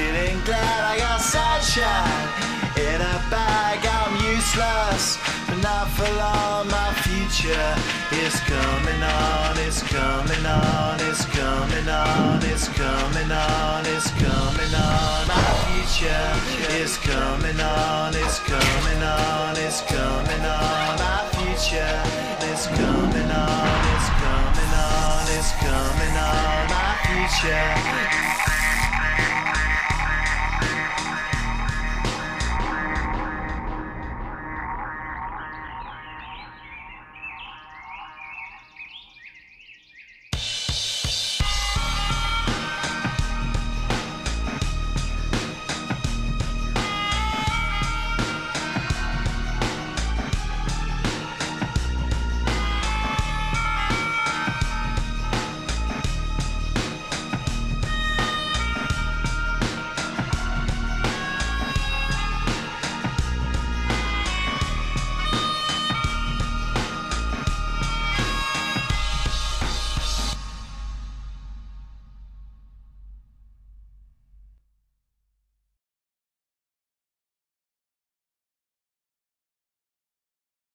Speaker 12: glad I got sunshine in a bag. I'm useless, but not for long. My future is coming on. It's coming on. It's coming on. It's coming on. It's coming on. My future is coming on. It's coming on. It's coming on. My future is coming on. It's coming on. It's coming on. My future